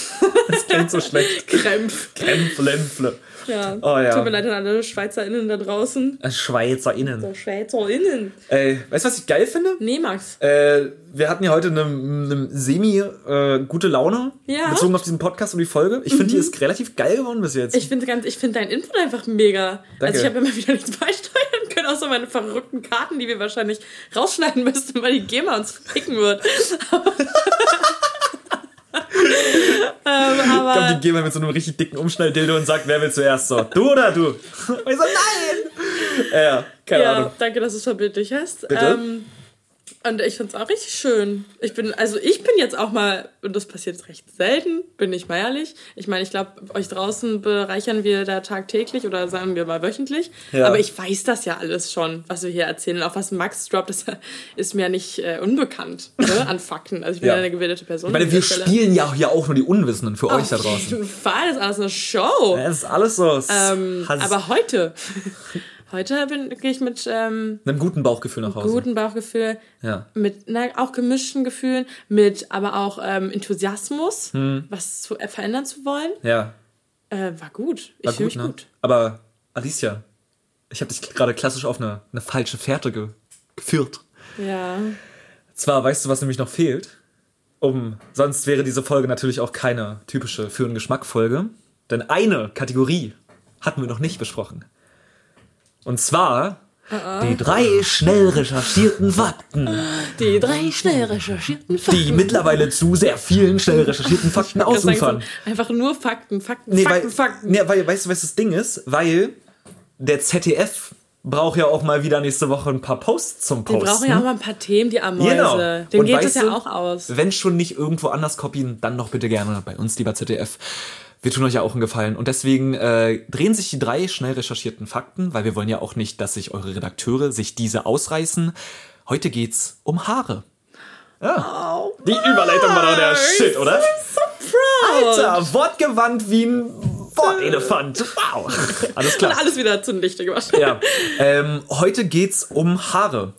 Das klingt so schlecht. Krämpf. Krämpf, Lämpfle. Ja. Oh ja. Tut mir leid an alle SchweizerInnen da draußen. SchweizerInnen. SchweizerInnen. Ey, weißt du, was ich geil finde? Nee, Max. Äh, wir hatten ja heute eine, eine semi äh, Laune Ja. Mhm. bezogen auf diesen Podcast und die Folge. Ich finde, die ist relativ geil geworden bis jetzt. Ich finde ganz, ich finde deinen Input einfach mega. Danke. Also ich habe immer wieder nichts beisteuern können, außer meine verrückten Karten, die wir wahrscheinlich rausschneiden müssten, weil die GEMA uns ficken wird. ähm, ich glaube, aber die gehen mal mit so einem richtig dicken Umschnalldildo und sagt, wer will zuerst so? Du oder du? Und ich so, nein! Ja, keine ja, Ahnung. danke, dass du es verbildlich hast. Bitte? Ähm, und ich finde es auch richtig schön. Ich bin, also ich bin jetzt auch mal, und das passiert recht selten, bin ich mal ehrlich. Ich meine, ich glaube, euch draußen bereichern wir da tagtäglich oder sagen wir mal wöchentlich. Ja. Aber ich weiß das ja alles schon, was wir hier erzählen. Auch was Max droppt, das ist mir nicht äh, unbekannt ne, an Fakten. Also ich bin Ja. ja. eine gebildete Person. Ich meine, wir spielen ja hier auch nur die Unwissenden für euch da Auf draußen. jeden Fall, das ist alles eine Show. Es ist alles so. Ähm, aber heute, heute bin- gehe ich mit ähm, einem guten Bauchgefühl nach Hause. gutem Bauchgefühl, Ja. mit na, auch gemischten Gefühlen, mit aber auch ähm, Enthusiasmus, Hm. was zu, äh, verändern zu wollen. Ja, Äh, war gut. Ich fühle gut, mich ne? gut. Aber Alicia, ich habe dich gerade klassisch auf eine, eine falsche Fährte ge geführt. Ja. Zwar weißt du, was nämlich noch fehlt. Um, sonst wäre diese Folge natürlich auch keine typische Für- und Geschmack-Folge. Denn eine Kategorie hatten wir noch nicht besprochen. Und zwar die drei schnell recherchierten Fakten, Die drei schnell recherchierten Fakten. die mittlerweile zu sehr vielen schnell recherchierten Fakten ausufern. so, Einfach nur Fakten, Fakten, Nee, Fakten, weil, Fakten. Nee, weil, weißt du, was das Ding ist? Weil der ZDF braucht ja auch mal wieder nächste Woche ein paar Posts zum Wir Posten. brauchen ja auch mal ein paar Themen, die Ameuse. Genau. Dem Und geht es ja auch aus. Wenn schon nicht irgendwo anders kopieren, dann doch bitte gerne bei uns, lieber ZDF. Wir tun euch ja auch einen Gefallen. Und deswegen äh, drehen sich die drei schnell recherchierten Fakten, weil wir wollen ja auch nicht, dass sich eure Redakteure sich diese ausreißen. Heute geht's um Haare. Ja. die Überleitung war doch der Shit, oder? Alter, wortgewandt wie ein Wortelefant. Wow. Alles klar. Und alles wieder zu Lichte gewaschen. Ja. Ähm, heute geht's um Haare.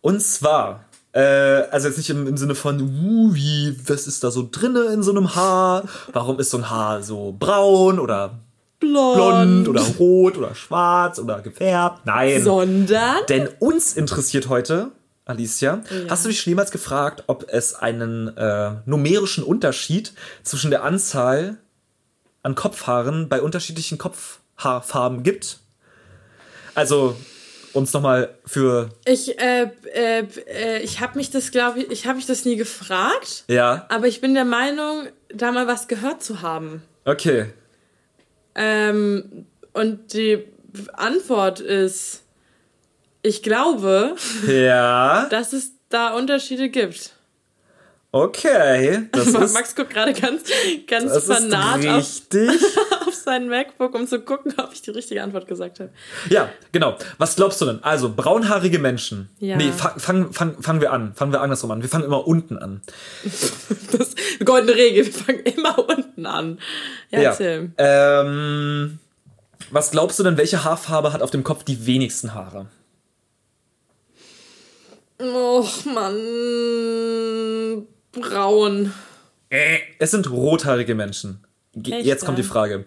Und zwar, äh, also jetzt nicht im, im Sinne von, uh, wie, was ist da so drinne in so einem Haar? Warum ist so ein Haar so braun oder blond oder rot oder schwarz oder gefärbt? Nein. Sondern. Denn uns interessiert heute, Alicia, hast du dich schon jemals gefragt, ob es einen äh, numerischen Unterschied zwischen der Anzahl an Kopfhaaren bei unterschiedlichen Kopfhaarfarben gibt? Also, uns nochmal für, Ich, äh, äh, äh, ich habe mich das, glaube ich, ich habe mich das nie gefragt. ja, Aber ich bin der Meinung, da mal was gehört zu haben. okay. Ähm, und die Antwort ist, ich glaube, Ja, dass es da Unterschiede gibt. okay. Das ist, Max guckt gerade ganz, ganz ist fanat auf, richtig. Sein MacBook, um zu gucken, ob ich die richtige Antwort gesagt habe. Ja, genau. Was glaubst du denn? Also, braunhaarige Menschen. Ja. Nee, fangen fang, fang, wir an. Fangen wir andersrum an. Wir fangen immer unten an. Das goldene Regel, wir fangen immer unten an. Ja, Ja. Ähm, was glaubst du denn, welche Haarfarbe hat auf dem Kopf die wenigsten Haare? Och, Mann. Braun. Es sind rothaarige Menschen. Echt, Jetzt kommt die Frage.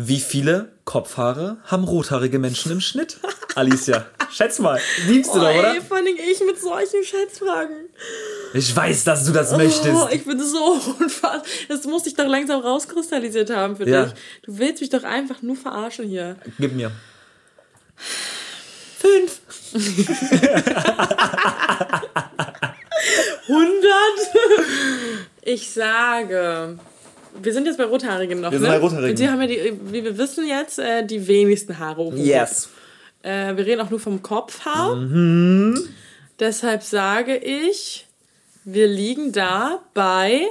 Wie viele Kopfhaare haben rothaarige Menschen im Schnitt? Alicia, schätz mal. Liebst du Oh, doch, oder? ey, vor allem ich mit solchen Schätzfragen. Ich weiß, dass du das möchtest. Oh, ich bin so unfassbar. Das muss sich doch langsam rauskristallisiert haben für Ja. dich. Du willst mich doch einfach nur verarschen hier. Gib mir. Fünf. 100? Ich sage, wir sind jetzt bei Rothaarigen noch, Wir sind ne? bei Rothaarigen. Und die haben ja, die, wie wir wissen jetzt, äh, die wenigsten Haare. dem Yes. Äh, wir reden auch nur vom Kopfhaar. Mhm. Deshalb sage ich, wir liegen da bei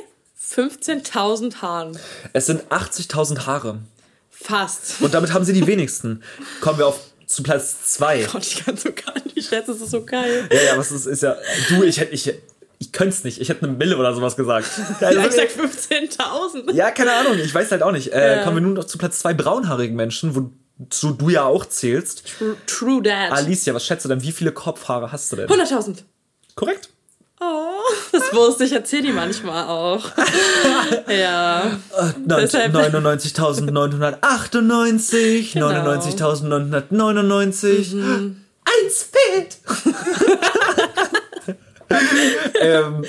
15.000 Haaren. Es sind 80.000 Haare. Fast. Und damit haben sie die wenigsten. Kommen wir auf zu Platz 2. Gott, ich kann so gar nicht schätzen, das ist so geil. Ja, ja, aber es ist, ist ja. Du, ich hätte. Ich, ich könnte es nicht. Ich hätte eine Mille oder sowas gesagt. Also, ich sag 15.000. ja, keine Ahnung. Ich weiß halt auch nicht. Äh, Ja. Kommen wir nun noch zu Platz 2 braunhaarigen Menschen, wozu du ja auch zählst. True, true that. Alicia, was schätzt du denn? Wie viele Kopfhaare hast du denn? 100.000. Korrekt. Oh, das wusste ich, erzähl die manchmal auch. ja. Deshalb- 99.998, Genau. 99.999. Eins fehlt. ähm,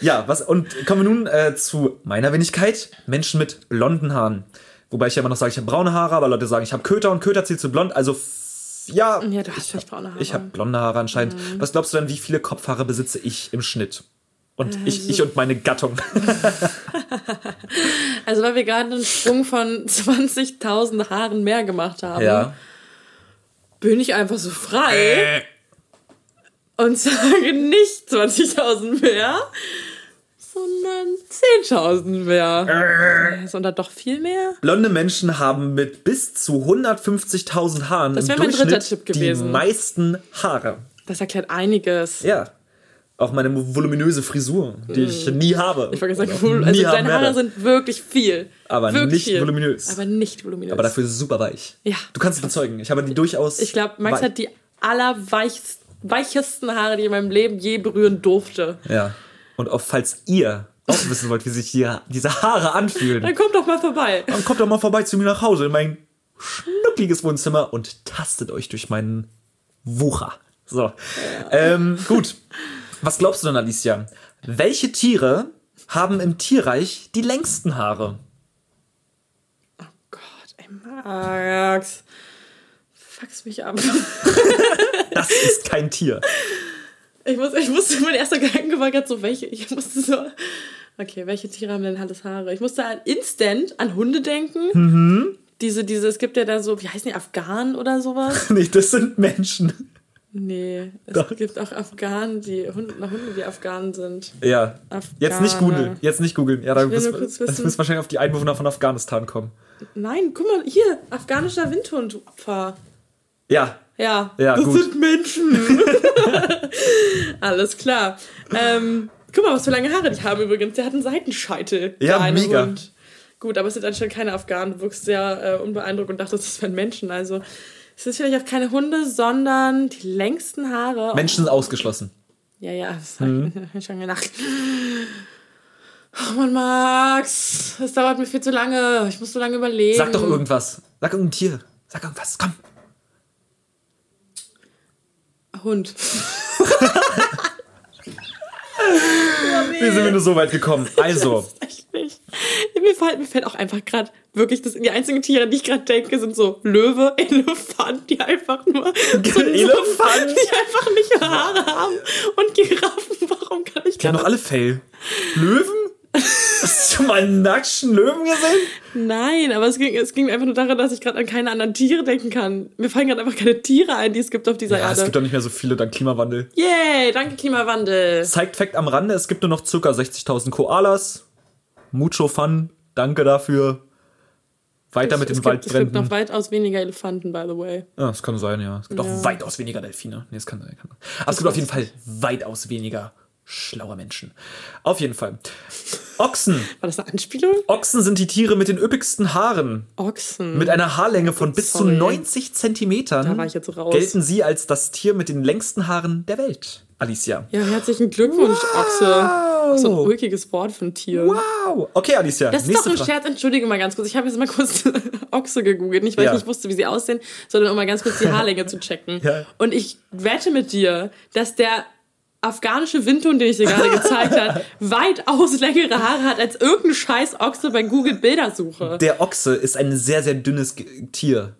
ja, was und kommen wir nun äh, zu meiner Wenigkeit. Menschen mit blonden Haaren. Wobei ich ja immer noch sage, ich habe braune Haare, aber Leute sagen, ich habe Köter und Köter zählt zu blond. Also ja, Ja, du hast vielleicht braune Haare. ich habe blonde Haare anscheinend. Was glaubst du denn, wie viele Kopfhaare besitze ich im Schnitt? Und ich, Also ich und meine Gattung. Also, weil wir gerade einen Sprung von 20.000 Haaren mehr gemacht haben, Ja. bin ich einfach so frei und sage nicht 20.000 mehr, sondern 10.000 mehr. Ist und dann doch viel mehr? Blonde Menschen haben mit bis zu 150.000 Haaren Das im wär mein dritter Durchschnitt Tipp gewesen. die meisten Haare. Das erklärt einiges. Ja. Auch meine voluminöse Frisur, die ich nie habe. Ich nie also deine Haare sind wirklich viel. Aber wirklich nicht viel. voluminös. Aber nicht voluminös. Aber dafür super weich. Ja. Du kannst es bezeugen. Ich habe die durchaus. ich glaube, Max hat die allerweichesten Haare, die ich in meinem Leben je berühren durfte. Ja. Und auch falls ihr auch wissen wollt, wie sich die, diese Haare anfühlen, Dann kommt doch mal vorbei. dann kommt doch mal vorbei zu mir nach Hause in mein schnuckliges Wohnzimmer und tastet euch durch meinen Wucher. So. Ähm, gut. Was glaubst du denn, Alicia? Welche Tiere haben im Tierreich die längsten Haare? Gott, ey, Max. Fuckst mich ab. Das ist kein Tier. Ich, muss, ich musste, mein erster Gedanke war gerade so, welche, ich musste so, okay, welche Tiere haben denn alles Haare? Ich musste an instant an Hunde denken. diese, diese, es gibt ja da so, wie heißen die, Afghanen oder sowas? nee, das sind Menschen. Nee, es Doch. gibt auch Afghanen, die Hunde, nach Hunde, die Afghanen sind. Ja. Jetzt nicht Afghane. googeln. Jetzt nicht googeln. Ja, da wissen. müssen wahrscheinlich auf die Einwohner von Afghanistan kommen. Nein, guck mal, hier, afghanischer Windhundopfer. Ja. Ja, Ja, das gut. sind Menschen. Alles klar. Ähm, guck mal, was für lange Haare die haben übrigens. Der hat einen Seitenscheitel. Ja, mega. Hund. Gut, aber es sind anscheinend keine Afghanen. Du wirkst sehr äh, unbeeindruckt und dachtest, das wären Menschen. Also, es sind vielleicht auch keine Hunde, sondern die längsten Haare. Menschen sind ausgeschlossen. Ja, ja, das hab ich schon gedacht. Ach man, Max, es dauert mir viel zu lange. Ich muss so lange überlegen. Sag doch irgendwas. Sag irgendein Tier. Sag irgendwas. Komm. Hund. Wie sind wir nur so weit gekommen? Also. Mir fällt, mir fällt auch einfach gerade wirklich, das, die einzigen Tiere, die ich gerade denke, sind so Löwe, Elefant, die einfach nur so, Elefant? so, die einfach nicht Haare haben und Giraffen. Warum kann ich die haben doch alle Fell. Löwen? Hast du mal einen nackten Löwen gesehen? Nein, aber es ging, es ging einfach nur daran, dass ich gerade an keine anderen Tiere denken kann. Mir fallen gerade einfach keine Tiere ein, die es gibt auf dieser Ja, es Erde. gibt doch nicht mehr so viele dank Klimawandel. Yay, danke Klimawandel. Zeigt Fact am Rande, es gibt nur noch ca. 60.000 Koalas. Mucho Fun, danke dafür. Weiter mit es den gibt, es gibt noch Waldbränden. weitaus weniger Elefanten, by the way. Ja, das kann sein, ja. Es gibt Ja. auch weitaus weniger Delfine. Nee, es kann sein. Aber es gibt auf jeden Fall weitaus weniger schlaue Menschen. Auf jeden Fall. Ochsen. War das eine Anspielung? Ochsen sind die Tiere mit den üppigsten Haaren. Ochsen. Mit einer Haarlänge von bis zu Sorry. 90 Zentimetern Da war ich jetzt raus. gelten sie als das Tier mit den längsten Haaren der Welt. Alicia. ja, herzlichen Glückwunsch, Ochse. Auch so ein ulkiges Wort für ein Tier. Wow. Okay, Alicia. Das ist doch ein Frage. Scherz, entschuldige mal ganz kurz. Ich habe jetzt mal kurz Ochse gegoogelt. Nicht, weil Ja. ich nicht wusste, wie sie aussehen, sondern um mal ganz kurz die Haarlänge zu checken. Ja. Und ich wette mit dir, dass der afghanische Windhund, den ich dir gerade gezeigt habe, weitaus längere Haare hat als irgendein scheiß Ochse bei Google Bildersuche. Der Ochse ist ein sehr, sehr dünnes Tier.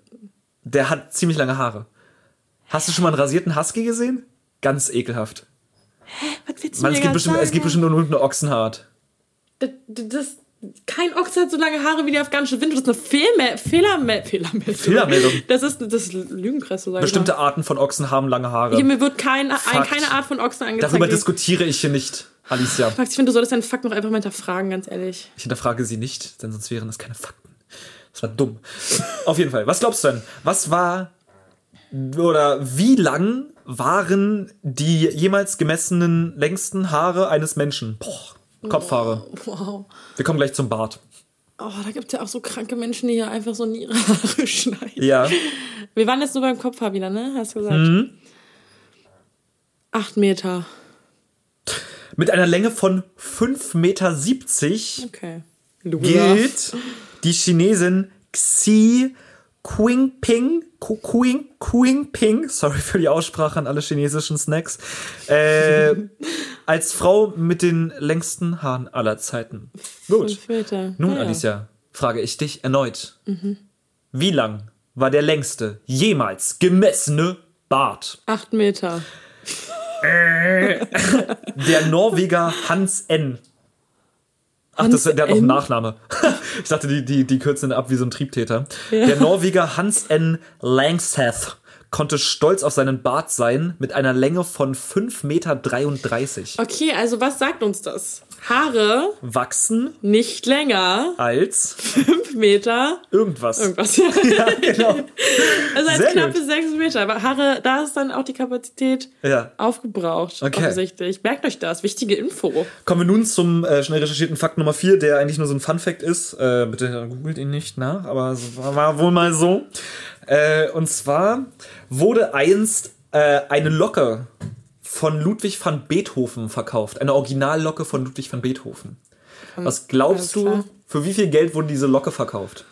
Der hat ziemlich lange Haare. Hast du schon mal einen rasierten Husky gesehen? Ganz ekelhaft. Was willst du Man, mir es, gibt bestimmt, es sagen? gibt bestimmt nur eine Ochsenhaart. das, das, kein Ochse hat so lange Haare wie der afghanische Windhund. Das ist eine Fehlme Fehlerme Fehlermeldung. Fehlermeldung. Das ist, das ist Lügenpresse, sag Bestimmte ich. Arten von Ochsen haben lange Haare. Hier, mir wird kein, ein, keine Art von Ochsen angezeigt. Darüber die- diskutiere ich hier nicht, Alicia. Max, ich finde, du solltest deinen Fakt noch einfach mal hinterfragen, ganz ehrlich. Ich hinterfrage sie nicht, denn sonst wären das keine Fakten. Das war dumm. Auf jeden Fall. Was glaubst du denn? Was war oder wie lang waren die jemals gemessenen längsten Haare eines Menschen? Boah, Kopfhaare. Wow. Wir kommen gleich zum Bart. Oh, da gibt es ja auch so kranke Menschen, die hier einfach so nie ihre Haare schneiden. Ja. Wir waren jetzt nur beim Kopfhaar wieder, ne? Hast du gesagt? Mhm. Acht Meter. Mit einer Länge von 5,70 Meter Okay. Gilt die Chinesin Xi Jinping, Ku- Kuing, Jinping, sorry für die Aussprache an alle chinesischen Snacks, äh, als Frau mit den längsten Haaren aller Zeiten. Gut. Nun, Naja. Alicia, frage ich dich erneut. Wie lang war der längste jemals gemessene Bart? Acht Meter. Der Norweger Hans N. Ach, das, der hat noch einen N? Nachname. Ich dachte, die, die, die kürzen ihn ab wie so ein Triebtäter. Der Norweger Hans N. Langseth konnte stolz auf seinen Bart sein mit einer Länge von 5,33 Meter. Okay, also was sagt uns das? Haare Wachsen nicht länger. als Fünf Meter. irgendwas. Irgendwas. Ja, genau. Also als Sehr knappe gut. sechs Meter. Aber Haare, da ist dann auch die Kapazität Ja. aufgebraucht. Okay. Offensichtlich. Merkt euch das. Wichtige Info. Kommen wir nun zum äh, schnell recherchierten Fakt Nummer 4, der eigentlich nur so ein Fun-Fact ist. Äh, bitte googelt ihn nicht nach, aber es war, war wohl mal so. Äh, und zwar wurde einst äh, eine Locke von Ludwig van Beethoven verkauft. Eine Originallocke von Ludwig van Beethoven. Was glaubst du, für wie viel Geld wurde diese Locke verkauft?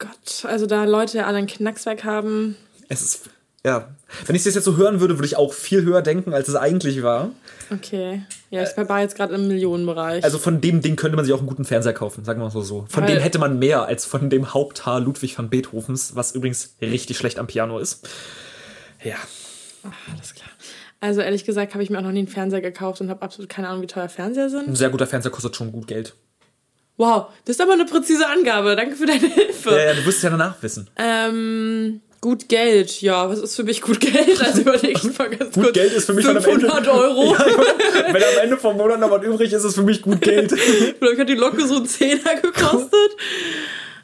Gott, also da Leute alle einen Knackswerk haben. Es ist, ja. Wenn ich das jetzt so hören würde, würde ich auch viel höher denken, als es eigentlich war. Okay. Ja, ich war jetzt gerade im Millionenbereich. Also von dem Ding könnte man sich auch einen guten Fernseher kaufen, sagen wir mal so. so. Von Weil- dem hätte man mehr als von dem Haupthaar Ludwig van Beethovens, was übrigens richtig schlecht am Piano ist. Ja. Alles klar. Also ehrlich gesagt habe ich mir auch noch nie einen Fernseher gekauft und habe absolut keine Ahnung, wie teuer Fernseher sind. Ein sehr guter Fernseher kostet schon gut Geld. Wow, das ist aber eine präzise Angabe. Danke für deine Hilfe. Ja, ja, du wirst es ja danach wissen. Ähm, gut Geld. Ja, was ist für mich gut Geld? Also überleg ich mal ganz Gut kurz. Geld ist für mich dann am 500 Ende- Euro. Ja, wenn am Ende vom Monat noch was übrig ist, ist es für mich gut Geld. Vielleicht hat die Locke so einen Zehner gekostet.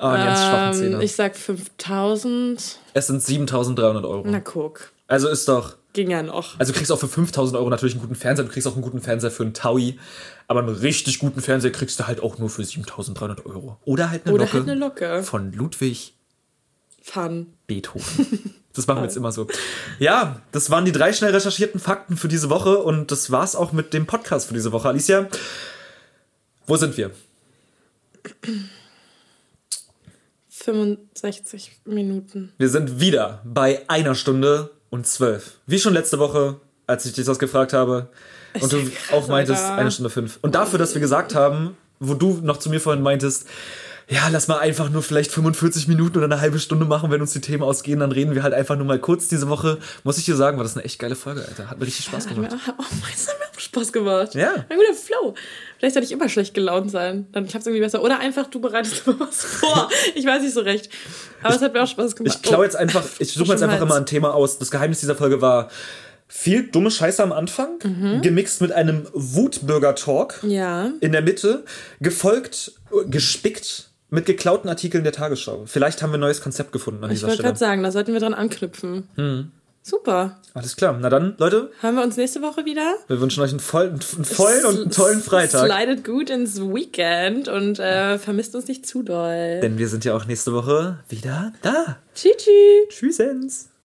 Ah, einen ganz schwachen Ähm, Zehner. ich sag 5000. Es sind 7300 Euro. Na guck, Also ist doch. Ging ja noch. Also du kriegst auch für 5000 Euro natürlich einen guten Fernseher, du kriegst auch einen guten Fernseher für einen Taui, aber einen richtig guten Fernseher kriegst du halt auch nur für 7300 Euro. Oder halt eine Oder Locke halt eine Locke. von Ludwig Fun. Beethoven. Das machen wir jetzt immer so. Ja, das waren die drei schnell recherchierten Fakten für diese Woche und das war's auch mit dem Podcast für diese Woche. Alicia, wo sind wir? 65 Minuten. Wir sind wieder bei einer Stunde und zwölf. Wie schon letzte Woche, als ich dich das gefragt habe. Und du auch meintest, eine Stunde fünf. Und dafür, dass wir gesagt haben, wo du noch zu mir vorhin meintest, ja, lass mal einfach nur vielleicht 45 Minuten oder eine halbe Stunde machen, wenn uns die Themen ausgehen, dann reden wir halt einfach nur mal kurz diese Woche. Muss ich dir sagen, war das eine echt geile Folge, Alter. Hat mir richtig Spaß gemacht. oh, das hat mir auch Spaß gemacht. Ja. Ein guter Flow. Vielleicht sollte ich immer schlecht gelaunt sein. Dann klappt es irgendwie besser. Oder einfach, du bereitest immer was vor. Ich weiß nicht so recht. Aber es hat mir auch Spaß gemacht. Ich klaue Oh. jetzt einfach, ich suche jetzt einfach immer ein Thema aus. Das Geheimnis dieser Folge war viel dumme Scheiße am Anfang, Mhm. gemixt mit einem Wutbürger-Talk. Ja. in der Mitte, gefolgt, äh, gespickt mit geklauten Artikeln der Tagesschau. Vielleicht haben wir ein neues Konzept gefunden an Ich dieser wollte Stelle. gerade sagen, da sollten wir dran anknüpfen. Super. Alles klar. Na dann, Leute, Hören wir uns nächste Woche wieder? wir wünschen euch einen vollen, einen vollen und einen tollen Freitag. Slidet gut ins Weekend und äh, vermisst uns nicht zu doll. Denn wir sind ja auch nächste Woche wieder da. Tschüss. Tschüssens.